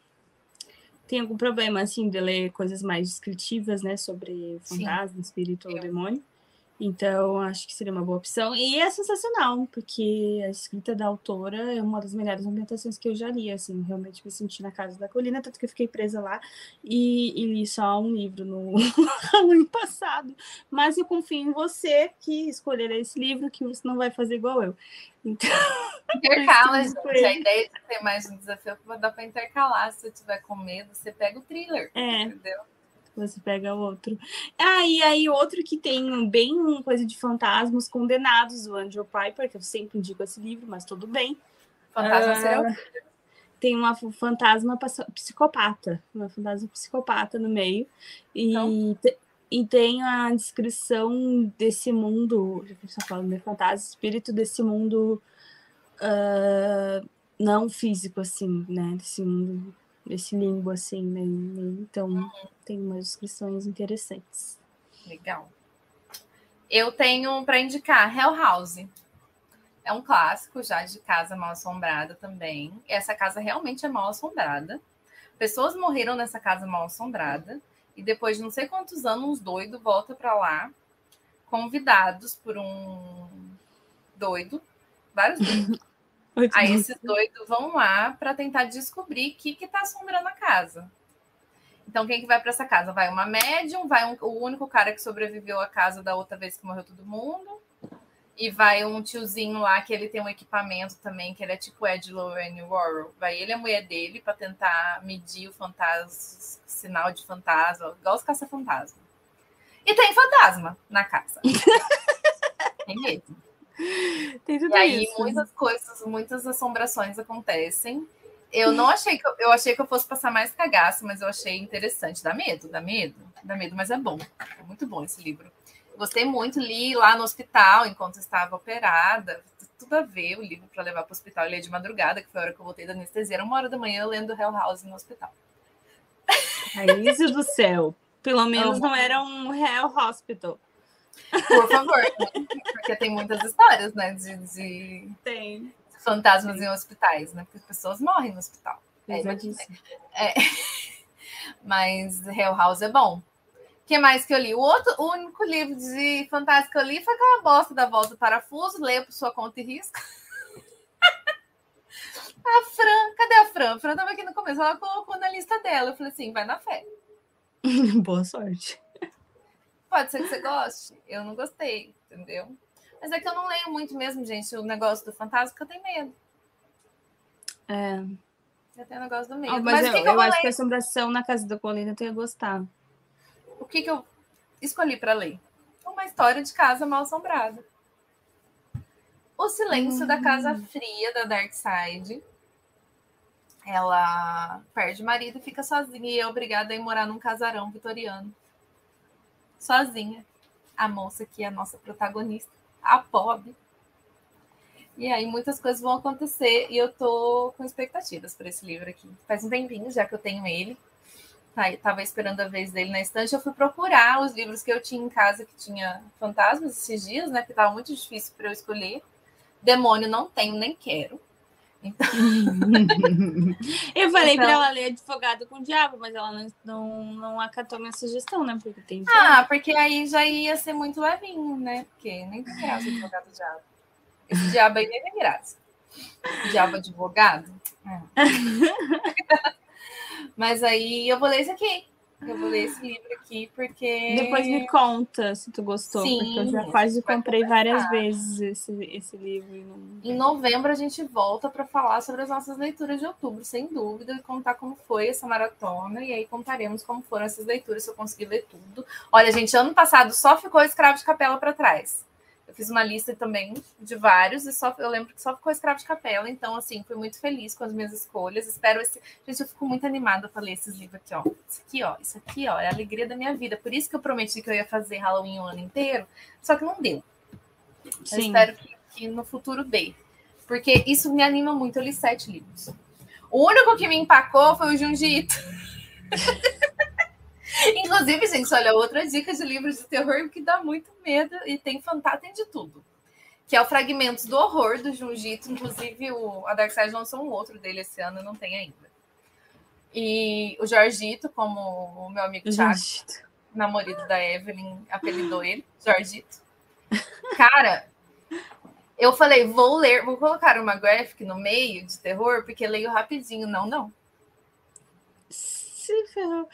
Tem algum problema, assim, de ler coisas mais descritivas, né, sobre fantasma, Sim. espírito ou demônio. Então, acho que seria uma boa opção. E é sensacional, porque a escrita da autora é uma das melhores ambientações que eu já li, assim, realmente me senti na casa da colina, tanto que eu fiquei presa lá e, e li só um livro no ano passado. Mas eu confio em você que escolherá esse livro, que você não vai fazer igual eu. Então, Intercala, gente. A ideia de ter mais um desafio que dar para intercalar. Se você tiver com medo, você pega o thriller. É. Entendeu? Você pega outro. Ah, e aí outro que tem bem uma coisa de fantasmas condenados, o Andrew Piper, que eu sempre indico esse livro, mas tudo bem. Fantasma uh, tem uma fantasma psicopata, uma fantasma psicopata no meio. E, então... te, e tem a descrição desse mundo, já que está falando de fantasma, espírito desse mundo uh, não físico, assim, né? Desse mundo, desse limbo, assim, né? Então, uhum. tem umas descrições interessantes. Legal. Eu tenho para indicar Hell House. É um clássico já de casa mal assombrada também. Essa casa realmente é mal assombrada. Pessoas morreram nessa casa mal assombrada e depois de não sei quantos anos, uns doidos volta para lá, convidados por um doido, vários doidos. Aí esses doidos vão lá para tentar descobrir o que está assombrando a casa. Então, quem que vai para essa casa? Vai uma médium, vai um, o único cara que sobreviveu à casa da outra vez que morreu todo mundo, e vai um tiozinho lá que ele tem um equipamento também, que ele é tipo Ed Lorraine Warren. Vai ele e a mulher dele para tentar medir o fantasma, sinal de fantasma, igual os caça-fantasma. E tem fantasma na casa. tem mesmo. Tem tudo e aí isso. muitas coisas, muitas assombrações acontecem. Eu não achei que eu, eu achei que eu fosse passar mais cagaço, mas eu achei interessante. Dá medo, dá medo, dá medo, mas é bom. É muito bom esse livro. Gostei muito, li lá no hospital enquanto estava operada. Tudo a ver o livro para levar para o hospital. Eu li de madrugada, que foi a hora que eu voltei da anestesia. Era uma hora da manhã lendo Hell House no hospital. Raiz do céu. Pelo menos não era um Hell Hospital. Por favor, né? porque tem muitas histórias, né? De, de tem. fantasmas em hospitais, né? Porque as pessoas morrem no hospital. É, é, mas Hell House é bom que mais que eu li? O outro, o único livro de fantasia que eu li foi aquela bosta da Volta do Parafuso, leia por sua conta e risco. a Fran, cadê a Fran? A Fran estava aqui no começo, ela colocou na lista dela. Eu falei assim: vai na fé. Boa sorte. Pode ser que você goste. Eu não gostei, entendeu? Mas é que eu não leio muito mesmo, gente, o negócio do fantasma, porque eu tenho medo. É. Eu tenho o negócio do medo. Ah, mas, mas eu, que eu, eu acho que a assombração na casa da colina eu ia gostar o que, que eu escolhi para ler? Uma história de casa mal assombrada. O silêncio uhum. da casa hum. fria da Dark Side. Ela perde o marido e fica sozinha e é obrigada a ir morar num casarão vitoriano. Sozinha. A moça que é a nossa protagonista, a pobre. E aí muitas coisas vão acontecer e eu tô com expectativas para esse livro aqui. Faz um tempinho já que eu tenho ele estava esperando a vez dele na estante, eu fui procurar os livros que eu tinha em casa que tinha fantasmas esses dias, né? Que estava muito difícil para eu escolher. Demônio não tenho, nem quero. Então... eu falei então... para ela ler Advogado com o Diabo, mas ela não, não, não acatou minha sugestão, né? Porque tem. Ah, porque aí já ia ser muito levinho, né? Porque nem tem graça Advogado do Diabo. Esse diabo aí nem tem graça. Diabo advogado? É. Mas aí eu vou ler esse aqui. Eu vou ler esse livro aqui porque. Depois me conta se tu gostou, Sim, porque eu já quase comprei várias vezes esse, esse livro. Não... Em novembro a gente volta para falar sobre as nossas leituras de outubro, sem dúvida, e contar como foi essa maratona. E aí contaremos como foram essas leituras, se eu conseguir ler tudo. Olha, gente, ano passado só ficou Escravo de Capela para trás. Eu fiz uma lista também de vários e só eu lembro que só ficou Escravo de Capela, então assim, fui muito feliz com as minhas escolhas. Espero esse, gente, eu fico muito animada para ler esses livros aqui, ó. Isso aqui, ó, isso aqui, ó, é a alegria da minha vida. Por isso que eu prometi que eu ia fazer Halloween o ano inteiro, só que não deu. Sim. Eu espero que, que no futuro dê. Porque isso me anima muito. Eu li sete livros. O único que me empacou foi o Junjito. Inclusive, gente, olha, outra dica de livros de terror que dá muito medo e tem fantasma, tem de tudo. Que é o Fragmentos do Horror, do Junjito. Inclusive, o, a Darkseid lançou um outro dele esse ano, não tem ainda. E o Jorgito, como o meu amigo Thiago, namorado da Evelyn, apelidou ele, Jorgito. Cara, eu falei, vou ler, vou colocar uma graphic no meio de terror, porque leio rapidinho. Não, não se ferrou.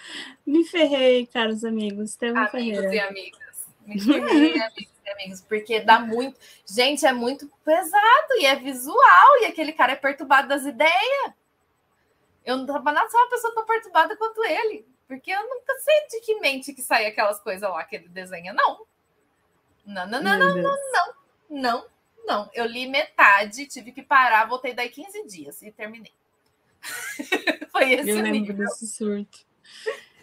Me ferrei, caros amigos. Amigos Ferreira. e amigas. Me ferrei, amigos e amigos, porque dá muito. Gente, é muito pesado e é visual, e aquele cara é perturbado das ideias. Eu não tava nada, só uma pessoa tão perturbada quanto ele. Porque eu nunca sei de que mente que sai aquelas coisas lá que ele desenha, não. Não, não, não, não, não, não, não, não. Eu li metade, tive que parar, voltei daí 15 dias e terminei. Foi esse Eu lembro nível. desse surto.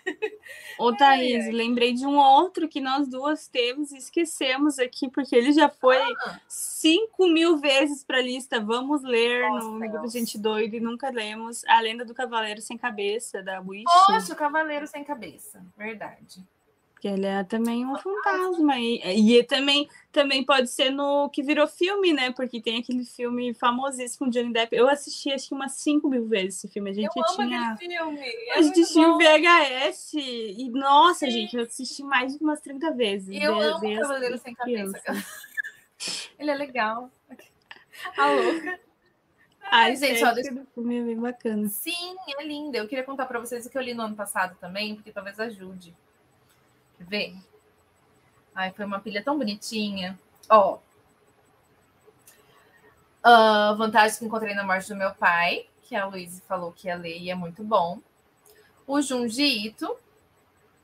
Ô, Thaís, lembrei de um outro que nós duas temos e esquecemos aqui, porque ele já foi Ah. 5 mil vezes para a lista. Vamos ler Nossa, no Grupo. Gente Doido e nunca lemos A Lenda do Cavaleiro Sem Cabeça, da Wish. Poxa, o Cavaleiro Sem Cabeça. Verdade. Que ele é também um fantasma. E, e também, também pode ser no que virou filme, né? Porque tem aquele filme famosíssimo com Johnny Depp. Eu assisti acho que umas 5 mil vezes esse filme. A gente Eu tinha. filme. É A gente tinha o. VHS. E, nossa, Sim. gente, eu assisti mais de umas 30 vezes. E eu de- amo o Cavaleiro Sem Cabeça. Ele é legal. A louca. Ai, gente, ó, ó, deixa- filme é bem bacana. Sim, é linda. Eu queria contar para vocês o que eu li no ano passado também, porque talvez ajude. Quer ver? Ai, foi uma pilha tão bonitinha. Ó. Ah, vantagem que encontrei na morte do meu pai, que a Luísa falou que ia ler e é muito bom. O Junji Ito,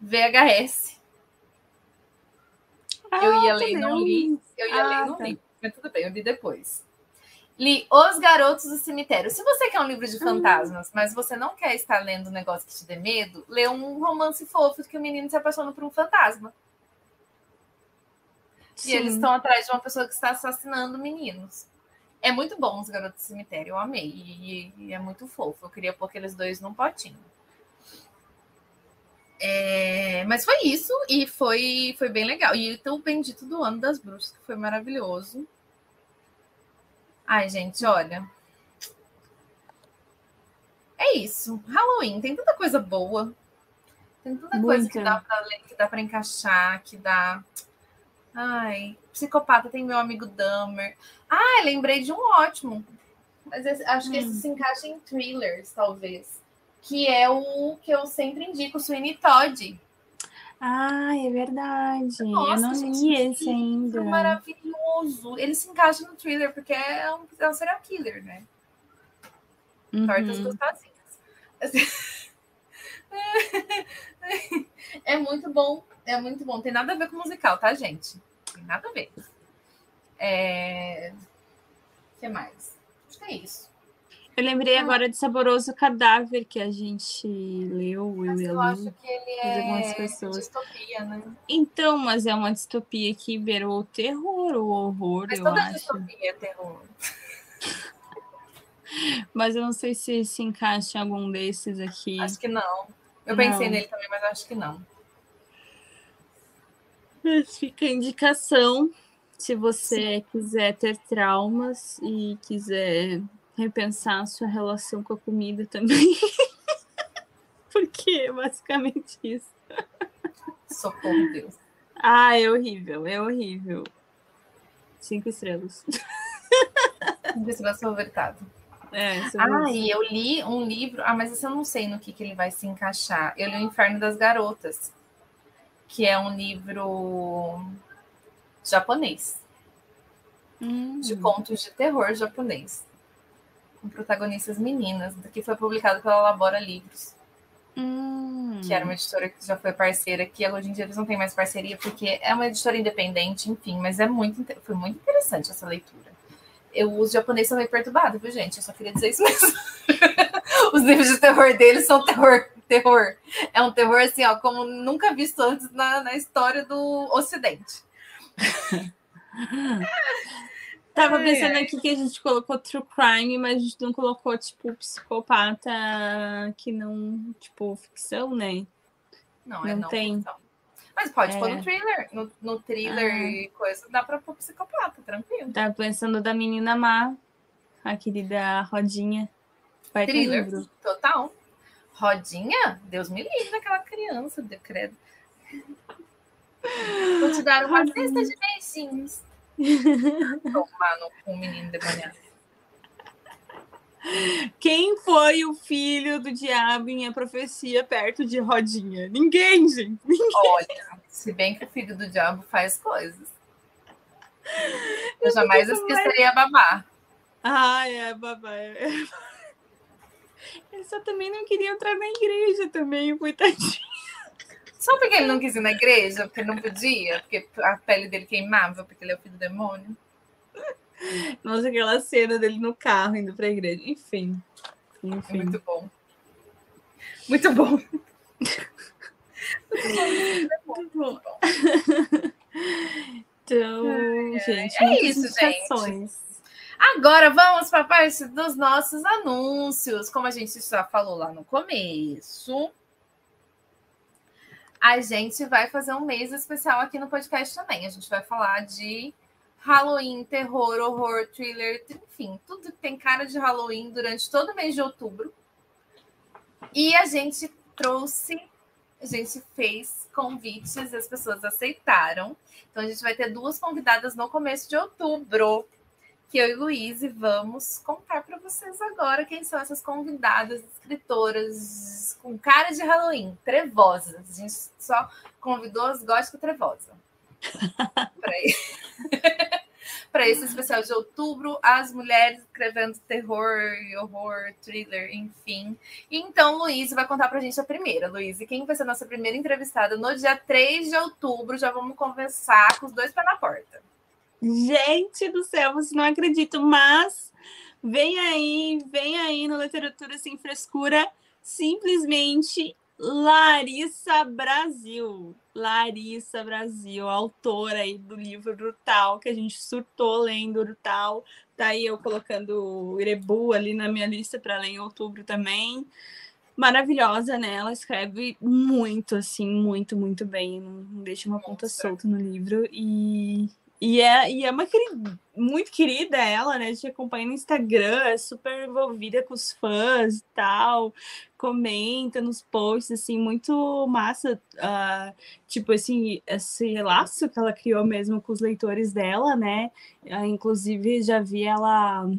VHS. Eu ia Ah, ler e não li. Eu ia Ah, ler não tá. li. Mas tudo bem, eu li depois. Li Os Garotos do Cemitério. Se você quer um livro de fantasmas, mas você não quer estar lendo um negócio que te dê medo, lê um romance fofo que o menino se apaixona por um fantasma. E eles Sim. estão atrás de uma pessoa que está assassinando meninos. É muito bom Os Garotos do Cemitério, eu amei. E, e é muito fofo. Eu queria pôr aqueles dois num potinho. É, mas foi isso, e foi, foi bem legal. E o Bendito do Ano das Bruxas, que foi maravilhoso. Ai, gente, olha. É isso. Halloween, tem tanta coisa boa. Tem tanta coisa que Muita. dá pra ler, que dá pra encaixar, que dá. Ai, psicopata tem meu amigo Dahmer. Ah, lembrei de um ótimo. Mas esse- acho que esse Hum. se encaixa em thrillers, talvez. Que é o que eu sempre indico, Sweeney Todd. Ai, é verdade. Nossa, eu não gente, li esse ainda. maravilhoso. Ele se encaixa no thriller, porque é um, é um serial killer, né? Tortas Uhum. gostosinhas. É muito bom, é muito bom. Tem nada a ver com musical, tá, gente? Tem nada a ver. É... O que mais? Acho que é isso. Eu lembrei Ah. agora de Saboroso Cadáver que a gente leu, eu Mas eu Lu. acho que ele é pessoas. distopia, né? Então, mas é uma distopia que beirou o terror, o horror, Mas eu toda acho. distopia é terror. Mas eu não sei se se encaixa em algum desses aqui. Acho que não. Eu pensei Não. nele também, mas acho que não. Mas fica a indicação se você quiser ter traumas e quiser repensar a sua relação com a comida também. Porque é basicamente isso. Socorro, Deus. Ah, é horrível, é horrível. Cinco estrelas. Vai ser overtado. É, Ah, e eu li um livro. Ah, mas eu não sei no que, que ele vai se encaixar. Eu li O Inferno das Garotas, que é um livro japonês, Hum, de contos de terror japonês, com protagonistas meninas, que foi publicado pela Labora Livros, hum. que era uma editora que já foi parceira, que hoje em dia eles não têm mais parceria, porque é uma editora independente, enfim, mas é muito, foi muito interessante essa leitura. Eu, os japoneses são meio perturbados, viu, gente? Eu só queria dizer isso mesmo. os livros de terror deles são terror, terror. É um terror assim, ó, como nunca visto antes na, na história do Ocidente. Tava Ai, pensando aqui que a gente colocou true crime, mas a gente não colocou, tipo, psicopata que não, tipo, ficção, né? Não, é Não não tem. ficção. Mas pode pôr É. no thriller. No, no thriller Ah. e coisa, dá pra pôr psicopata, tranquilo. Tava pensando da menina má, a querida Rodinha. Vai Thriller. livro. Total. Rodinha? Deus me livre daquela criança, de credo. Vou te dar uma cesta de beijinhos. Tomar cu, menino demoniado. Quem foi o filho do diabo em A Profecia perto de Rodinha? Ninguém, gente. Olha, se bem que o filho do diabo faz coisas. Eu jamais fico mais- esqueceria a babá. Ai, é, babai. Ele só também não queria entrar na igreja também, coitadinho. Só porque ele não quis ir na igreja, porque não podia, porque a pele dele queimava, porque ele é o filho do demônio. Nossa, aquela cena dele no carro indo pra igreja. Enfim. Enfim. Muito bom. Muito bom. Muito bom. Então, gente, é isso, indicações. Agora vamos para a parte dos nossos anúncios. Como a gente já falou lá no começo, a gente vai fazer um mês especial aqui no podcast também. A gente vai falar de Halloween, terror, horror, thriller, enfim, tudo que tem cara de Halloween durante todo o mês de outubro. E a gente trouxe, a gente fez convites, as pessoas aceitaram. Então a gente vai ter duas convidadas no começo de outubro, que eu e Luiz vamos contar para vocês agora quem são essas convidadas, escritoras com cara de Halloween, trevosas. A gente só convidou as góticas trevosas. para esse especial de outubro, as mulheres escrevendo terror, horror, thriller, enfim. Então, Luiz vai contar para a gente a primeira. Luiz, e quem vai ser a nossa primeira entrevistada no dia 3 de outubro? Já vamos conversar com os dois pés na porta. Gente do céu, você não acredito, mas vem aí, vem aí no Literatura Sem Frescura, simplesmente Larissa Brasil. Larissa Brasil, autora aí do livro Brutal, que a gente surtou lendo Brutal. Tá aí eu colocando o Irebu ali na minha lista para ler em outubro também. Maravilhosa, né? Ela escreve muito, assim, muito, muito bem. Não deixa uma ponta solta no livro. E, e é, e é uma querida, muito querida ela, né? A gente acompanha no Instagram, é super envolvida com os fãs e tal, comenta nos posts, assim, muito massa. Uh, tipo, esse, esse laço que ela criou mesmo com os leitores dela, né? Uh, inclusive, já vi ela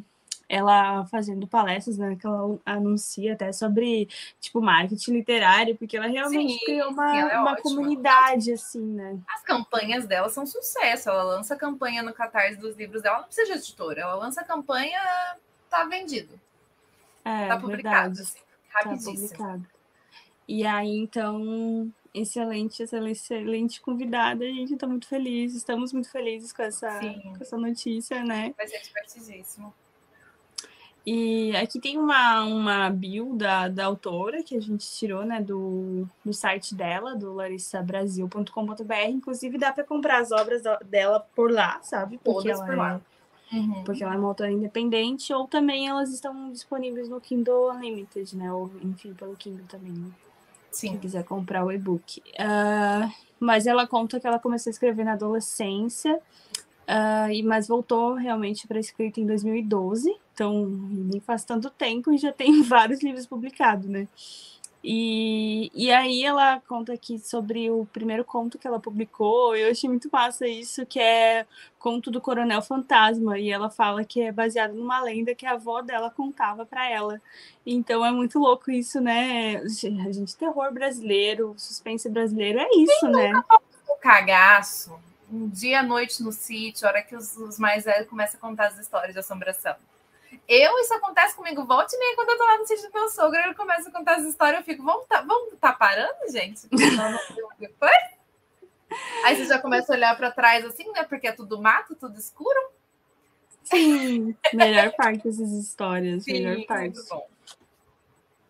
ela fazendo palestras, né, que ela anuncia até sobre, tipo, marketing literário, porque ela realmente sim, criou uma, é uma comunidade, assim, né? As campanhas dela são sucesso, ela lança campanha no Catarse dos livros dela, não precisa de editora, ela lança campanha, tá vendido. É, tá publicado, assim, rapidíssimo. Tá publicado. E aí, então, excelente, excelente, excelente convidada. A gente está muito feliz, estamos muito felizes com essa, com essa notícia, né? Vai ser divertidíssimo. E aqui tem uma, uma bio da, da autora que a gente tirou né, do, do site dela, do larissabrasil.com.br. Inclusive, dá para comprar as obras dela por lá, sabe? Porque Todas ela por lá. É, uhum. Porque ela é uma autora independente, ou também elas estão disponíveis no Kindle Unlimited, né? Ou, enfim, pelo Kindle também, né? Sim. Quem quiser comprar o e-book. Uh, mas ela conta que ela começou a escrever na adolescência, uh, mas voltou realmente para a escrita em 2012 então, nem faz tanto tempo e já tem vários livros publicados, né? E, e aí ela conta aqui sobre o primeiro conto que ela publicou. Eu achei muito massa isso, que é Conto do Coronel Fantasma. E ela fala que é baseado numa lenda que a avó dela contava para ela. Então é muito louco isso, né? A gente, terror brasileiro, suspense brasileiro, é isso, Quem né? O cagaço, um dia à noite no sítio, a hora que os, os mais velhos começam a contar as histórias de assombração. Eu, isso acontece comigo, volte e meia, quando eu tô lá no sítio do meu sogro, ele começa a contar as histórias, eu fico, vamos tá, vamos tá parando, gente? Depois? Aí você já começa a olhar para trás assim, né? Porque é tudo mato, tudo escuro. Sim, melhor parte dessas histórias, Sim, melhor parte.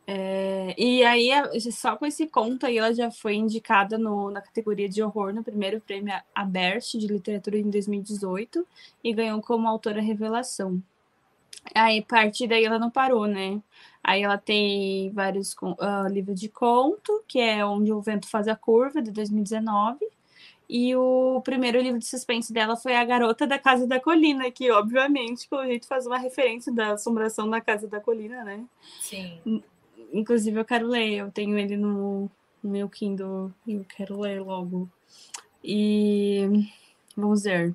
É, e aí, só com esse conto aí, ela já foi indicada no, na categoria de horror no primeiro prêmio Abert de literatura em 2018 e ganhou como autora revelação. Aí, a partir daí, ela não parou, né? Aí ela tem vários uh, livros de conto, que é Onde o Vento Faz a Curva, de 2019. E o primeiro livro de suspense dela foi A Garota da Casa da Colina, que, obviamente, pelo jeito, faz uma referência da assombração da Casa da Colina, né? Sim. Inclusive, eu quero ler, eu tenho ele no, no meu Kindle e eu quero ler logo. E vamos ver.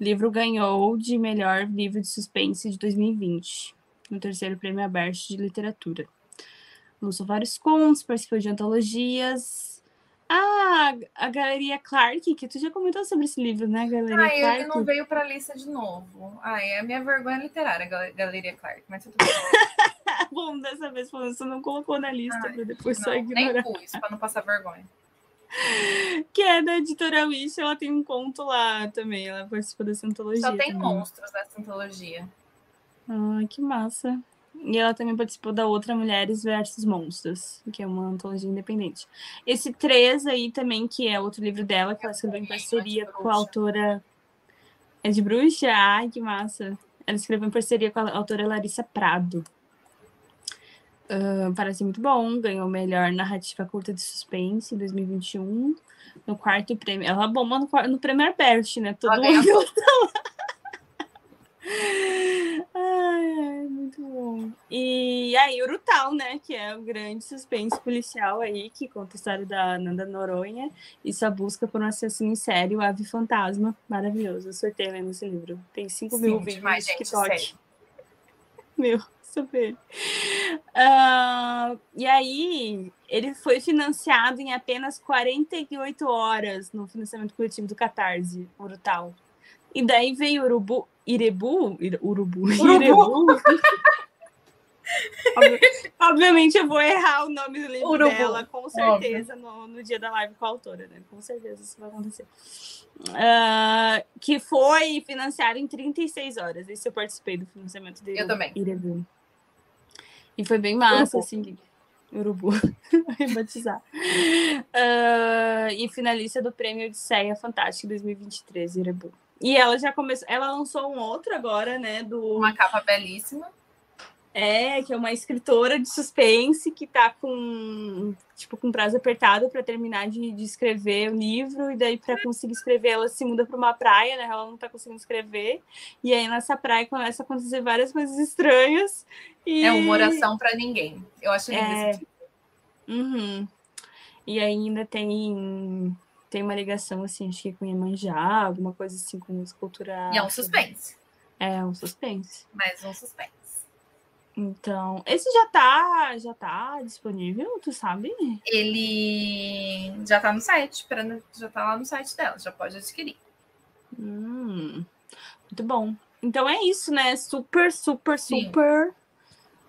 O livro ganhou de melhor livro de suspense de 2020, no terceiro prêmio aberto de literatura. Lançou vários contos, participou de antologias. Ah, a Galeria Clark, que tu já comentou sobre esse livro, né, Galeria ah, Clark? ele não veio para a lista de novo. Ah, é a minha vergonha literária, Galeria Clark, mas tudo bem. Bom, dessa vez você não colocou na lista para depois não, só ignorar. Nem pus, para não passar vergonha que é da editora Wish, ela tem um conto lá também, ela participou dessa antologia. Só tem também. monstros nessa antologia. Ai, que massa. E ela também participou da outra Mulheres versus Monstros, que é uma antologia independente. Esse 3 aí também, que é outro livro dela, que ela escreveu em parceria com a autora. É de bruxa? Ai, que massa! Ela escreveu em parceria com a autora Larissa Prado. Uh, parece muito bom, ganhou melhor narrativa curta de suspense em 2021. No quarto prêmio. Ela bomba no, no prêmio Herbert, né? Todo mundo ai, ai, muito bom. E aí, Urutau, né? Que é o grande suspense policial aí, que conta a história da Nanda Noronha e sua busca por um assassino em série, o Ave Fantasma. Maravilhoso. Eu sorteio lendo esse livro. Tem 5 mil vídeos no TikTok. Meu super. Uh, e aí, ele foi financiado em apenas 48 horas no financiamento coletivo do Catarse, Urutau. E daí veio Urubu, Irebu, Urubu, Irebu. Obviamente eu vou errar o nome do livro Urubu. dela, com certeza, no, no, dia da live com a autora, né? Com certeza isso vai acontecer. Uh, que foi financiado em 36 horas. Esse eu participei do financiamento dele. Eu também. Irebu. E foi bem massa, Urubu. assim. Urubu, rebatizar. Uh, e finalista do prêmio Odisseia Fantástica 2023, Urubu. E ela já começou, ela lançou um outro agora, né? Do... Uma capa belíssima. É, que é uma escritora de suspense que tá com, tipo, com prazo apertado para terminar de, de, escrever o livro, e daí para conseguir escrever ela se muda para uma praia, né? Ela não tá conseguindo escrever. E aí nessa praia começa a acontecer várias coisas estranhas. E... É uma oração para ninguém. Eu acho lindo é... Uhum. E ainda tem tem uma ligação assim, acho que com Iemanjá, alguma coisa assim com escultura. E é um suspense. É um suspense. Mais um suspense. Então, esse já tá, já tá disponível, tu sabe? Ele já tá no site, já tá lá no site dela, já pode adquirir. Hum, muito bom. Então é isso, né? Super, super, Sim. super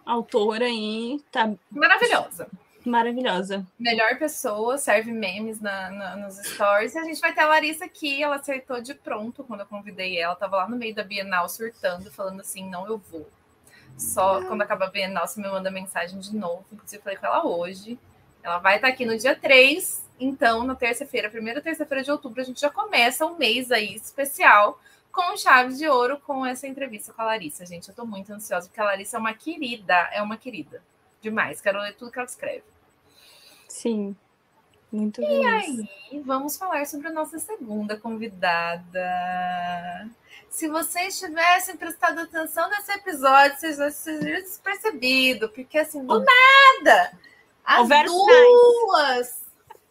autora aí. Tá maravilhosa. Maravilhosa. Melhor pessoa, serve memes na, na, nos stories. E a gente vai ter a Larissa aqui, ela acertou de pronto quando eu convidei ela. Tava lá no meio da Bienal surtando, falando assim: não, eu vou. Só quando acaba a Bienal, você me manda mensagem de novo. Inclusive, falei com ela hoje. Ela vai estar aqui no dia 3. Então, na terça-feira, primeira terça-feira de outubro, a gente já começa um mês aí especial com chave de ouro com essa entrevista com a Larissa, gente. Eu tô muito ansiosa, porque a Larissa é uma querida, é uma querida. Demais. Quero ler tudo que ela escreve. Sim. Muito e feliz. aí, vamos falar sobre a nossa segunda convidada. Se vocês tivessem prestado atenção nesse episódio, vocês já teriam percebido, porque assim, do nada, as duas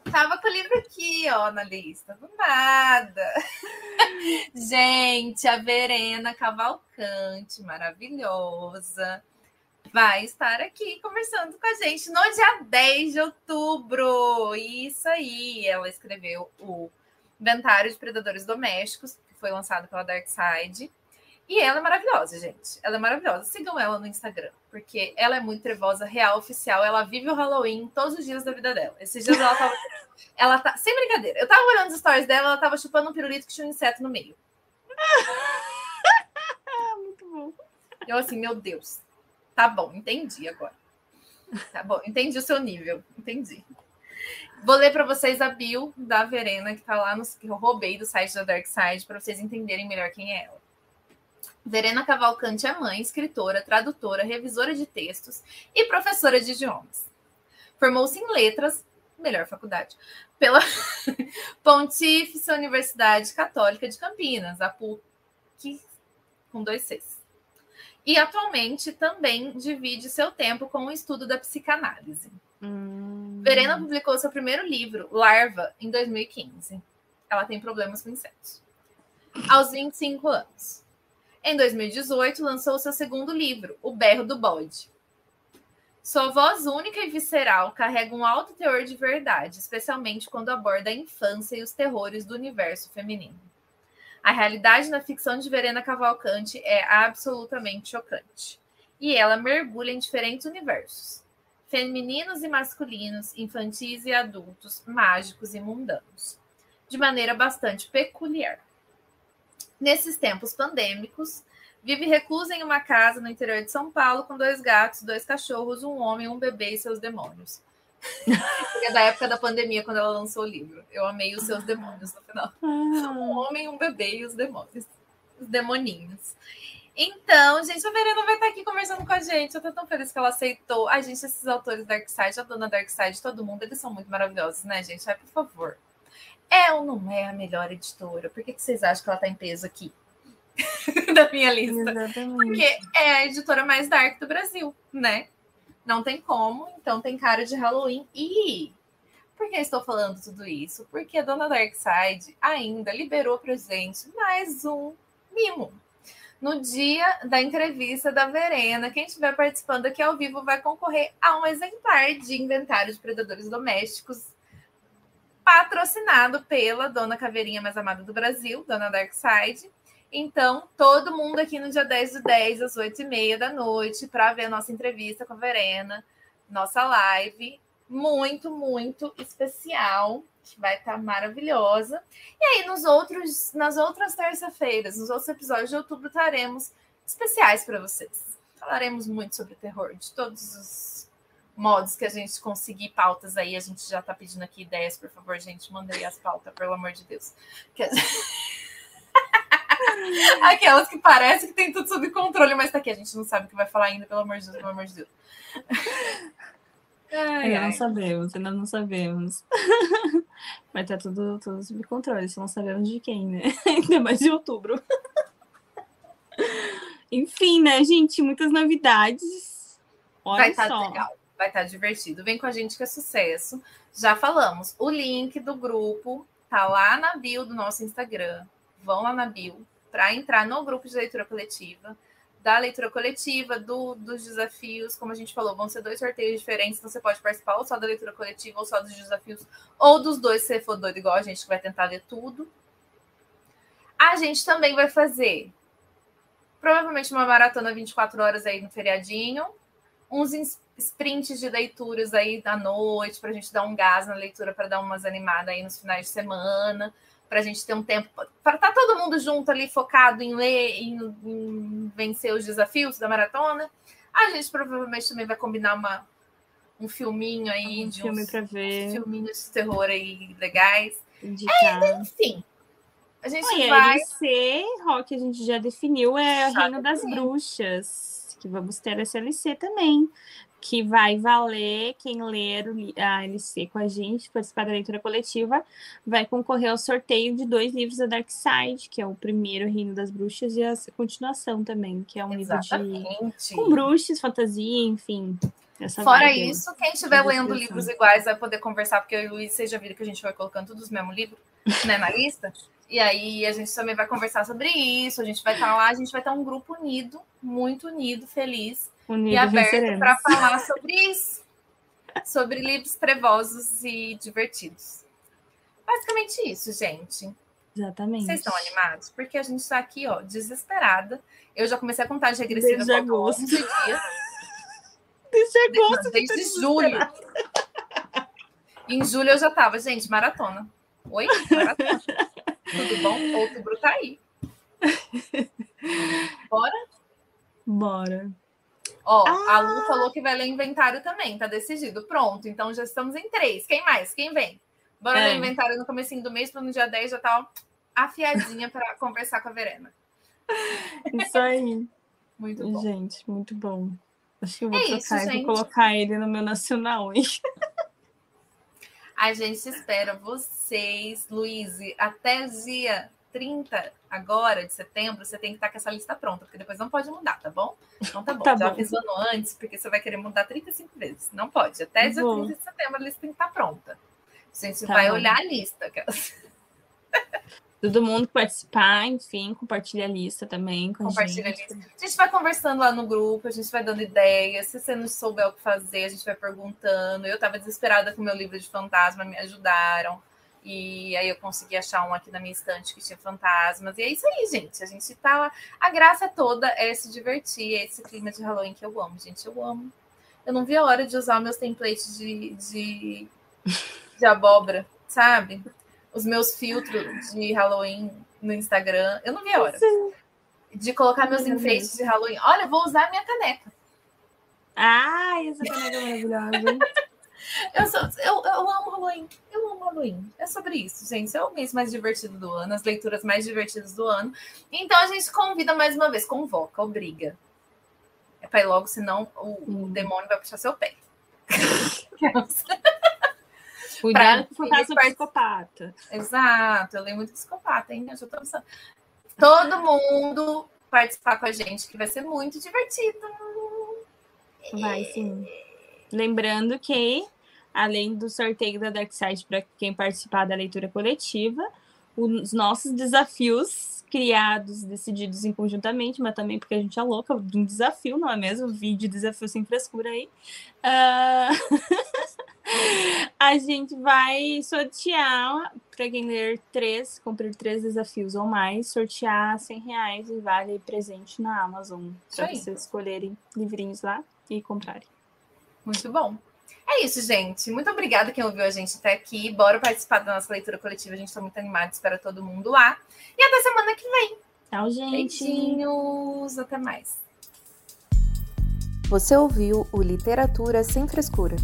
tava com o livro aqui, ó, na lista, do nada. Gente, a Verena Cavalcante, maravilhosa vai estar aqui conversando com a gente no dia 10 de outubro. Isso aí, ela escreveu o Inventário de Predadores Domésticos, que foi lançado pela Dark Side. E ela é maravilhosa, gente. Ela é maravilhosa. Sigam ela no Instagram, porque ela é muito trevosa, real, oficial. Ela vive o Halloween todos os dias da vida dela. Esses dias ela tava. ela tá. Sem brincadeira. Eu tava olhando os stories dela, ela tava chupando um pirulito que tinha um inseto no meio. muito bom. Eu assim, meu Deus. Tá bom, entendi agora. Tá bom, entendi o seu nível, entendi. Vou ler para vocês a bio da Verena, que tá lá no que eu roubei do site da Dark Side, para vocês entenderem melhor quem é ela. Verena Cavalcante é mãe, escritora, tradutora, revisora de textos e professora de idiomas. Formou-se em letras, melhor faculdade, pela Pontífice Universidade Católica de Campinas, a PUC, com dois Cs e atualmente também divide seu tempo com o estudo da psicanálise. Hum. Verena publicou seu primeiro livro, Larva, em 2015. Ela tem problemas com insetos. Aos 25 anos. Em 2018, lançou seu segundo livro, O Berro do Bode. Sua voz única e visceral carrega um alto teor de verdade, especialmente quando aborda a infância e os terrores do universo feminino. A realidade na ficção de Verena Cavalcante é absolutamente chocante. E ela mergulha em diferentes universos: femininos e masculinos, infantis e adultos, mágicos e mundanos, de maneira bastante peculiar. Nesses tempos pandêmicos, Vive reclusa em uma casa no interior de São Paulo com dois gatos, dois cachorros, um homem, um bebê e seus demônios. É da época da pandemia, quando ela lançou o livro. Eu amei os seus demônios no final. Ah. Um homem, um bebê e os demônios. Os demoninhos. Então, gente, a Verena vai estar aqui conversando com a gente. Eu tô tão feliz que ela aceitou. Ai, gente, esses autores Darkside, a dona Darkside, todo mundo, eles são muito maravilhosos, né, gente? Ai, por favor. É ou não é a melhor editora? Por que, que vocês acham que ela tá em peso aqui? da minha lista. Exatamente. Porque é a editora mais dark do Brasil, né? Não tem como, então tem cara de Halloween. E por que estou falando tudo isso? Porque a dona Darkseid ainda liberou para gente mais um mimo. No dia da entrevista da Verena, quem estiver participando aqui ao vivo vai concorrer a um exemplar de inventário de predadores domésticos patrocinado pela dona Caveirinha mais amada do Brasil, dona Darkseid. Então, todo mundo aqui no dia 10 do 10, às 8h30 da noite, para ver a nossa entrevista com a Verena, nossa live. Muito, muito especial, que vai estar tá maravilhosa. E aí, nos outros, nas outras terça-feiras, nos outros episódios de outubro, teremos especiais para vocês. Falaremos muito sobre terror, de todos os modos que a gente conseguir pautas aí. A gente já está pedindo aqui ideias, por favor, gente. Manda aí as pautas, pelo amor de Deus. Que a gente... Aquelas que parece que tem tudo sob controle, mas tá aqui, a gente não sabe o que vai falar ainda, pelo amor de Deus, pelo amor de Deus. Ai, ainda ai. não sabemos, ainda não sabemos. Mas tá tudo, tudo sob controle, só não sabemos de quem, né? Ainda mais de outubro. Enfim, né, gente? Muitas novidades. Olha vai estar tá legal, vai estar tá divertido. Vem com a gente que é sucesso. Já falamos, o link do grupo tá lá na bio do nosso Instagram vão lá na bio para entrar no grupo de leitura coletiva, da leitura coletiva, do, dos desafios, como a gente falou, vão ser dois sorteios diferentes, você pode participar ou só da leitura coletiva, ou só dos desafios, ou dos dois, se você for doido igual a gente, que vai tentar ler tudo. A gente também vai fazer provavelmente uma maratona 24 horas aí no feriadinho, uns sprints de leituras aí da noite, para a gente dar um gás na leitura, para dar umas animadas aí nos finais de semana para a gente ter um tempo para estar tá todo mundo junto ali focado em ler, em, em, vencer os desafios da maratona. A gente provavelmente também vai combinar uma, um filminho aí um de filme para ver, filminhos de terror aí legais. É, enfim. A gente Oi, vai. SLC, Rock, a gente já definiu, é o Reino das Bruxas, que vamos ter SLC também que vai valer quem ler a LC com a gente, participar da leitura coletiva, vai concorrer ao sorteio de dois livros da Dark Side, que é o primeiro Reino das Bruxas e a continuação também, que é um Exatamente. livro de com bruxas, fantasia, enfim. Fora isso, quem estiver lendo livros iguais vai poder conversar, porque eu e o Luiz, vocês já viram que a gente vai colocando todos os mesmos livros né, na lista. E aí a gente também vai conversar sobre isso, a gente vai estar lá, a gente vai estar um grupo unido, muito unido, feliz Unidos e aberto para falar sobre isso, sobre livros trevosos e divertidos. Basicamente isso, gente. Exatamente. Vocês estão animados? Porque a gente está aqui, ó, desesperada. Eu já comecei a contar de regressiva desde agosto. dias. Desde agosto. Desde, desde julho. Em julho eu já estava, gente, maratona. Oi? Maratona. Tudo bom? Outubro tá aí. Bora? Bora. Ó, ah! a Lu falou que vai ler inventário também, tá decidido. Pronto, então já estamos em três. Quem mais? Quem vem? Bora é. ler inventário no comecinho do mês, para no dia 10 já tá ó, afiadinha para conversar com a Verena. Isso aí. Muito bom. Gente, muito bom. Acho que eu vou é trocar e vou colocar ele no meu nacional, hein? A gente espera vocês, Luiz, até dia 30 agora de setembro, você tem que estar com essa lista pronta, porque depois não pode mudar, tá bom? Então tá bom. tá Já bom. avisando antes, porque você vai querer mudar 35 vezes. Não pode. Até dia bom. 30 de setembro a lista tem que estar pronta. A gente tá vai bom. olhar a lista. Todo mundo participar, enfim, compartilha a lista também. Com compartilha a, a lista. A gente vai conversando lá no grupo, a gente vai dando ideias. Se você não souber o que fazer, a gente vai perguntando. Eu estava desesperada com o meu livro de fantasma, me ajudaram. E aí eu consegui achar um aqui na minha estante que tinha fantasmas. E é isso aí, gente. A gente tá. A graça toda é se divertir, é esse clima de Halloween que eu amo, gente. Eu amo. Eu não vi a hora de usar meus templates de, de, de abóbora, sabe? Os meus filtros de Halloween no Instagram. Eu não vi a hora. de colocar meus enfeites de Halloween. Olha, vou usar minha caneca. Ai, essa caneca é maravilhosa. eu, sou, eu, eu amo Halloween. Eu amo Halloween. É sobre isso, gente. É o mês mais divertido do ano, as leituras mais divertidas do ano. Então a gente convida mais uma vez, convoca, obriga. É para ir logo, senão o, o demônio vai puxar seu pé. Cuidado com o psicopata. Exato, eu leio muito psicopata, hein? Eu já tô pensando. Todo mundo participar com a gente, que vai ser muito divertido. Vai sim. Lembrando que, além do sorteio da Dark Side para quem participar da leitura coletiva, os nossos desafios criados, decididos em conjuntamente, mas também porque a gente é louca de um desafio, não é mesmo? Vídeo desafio sem frescura aí. Uh... a gente vai sortear para quem ler três, cumprir três desafios ou mais, sortear 100 reais e vale presente na Amazon para vocês escolherem livrinhos lá e comprarem. Muito bom. É isso, gente. Muito obrigada quem ouviu a gente até aqui. Bora participar da nossa leitura coletiva. A gente está muito animado, espera todo mundo lá. E até semana que vem. Tchau, gente. Beijinhos. Até mais. Você ouviu o Literatura Sem Frescura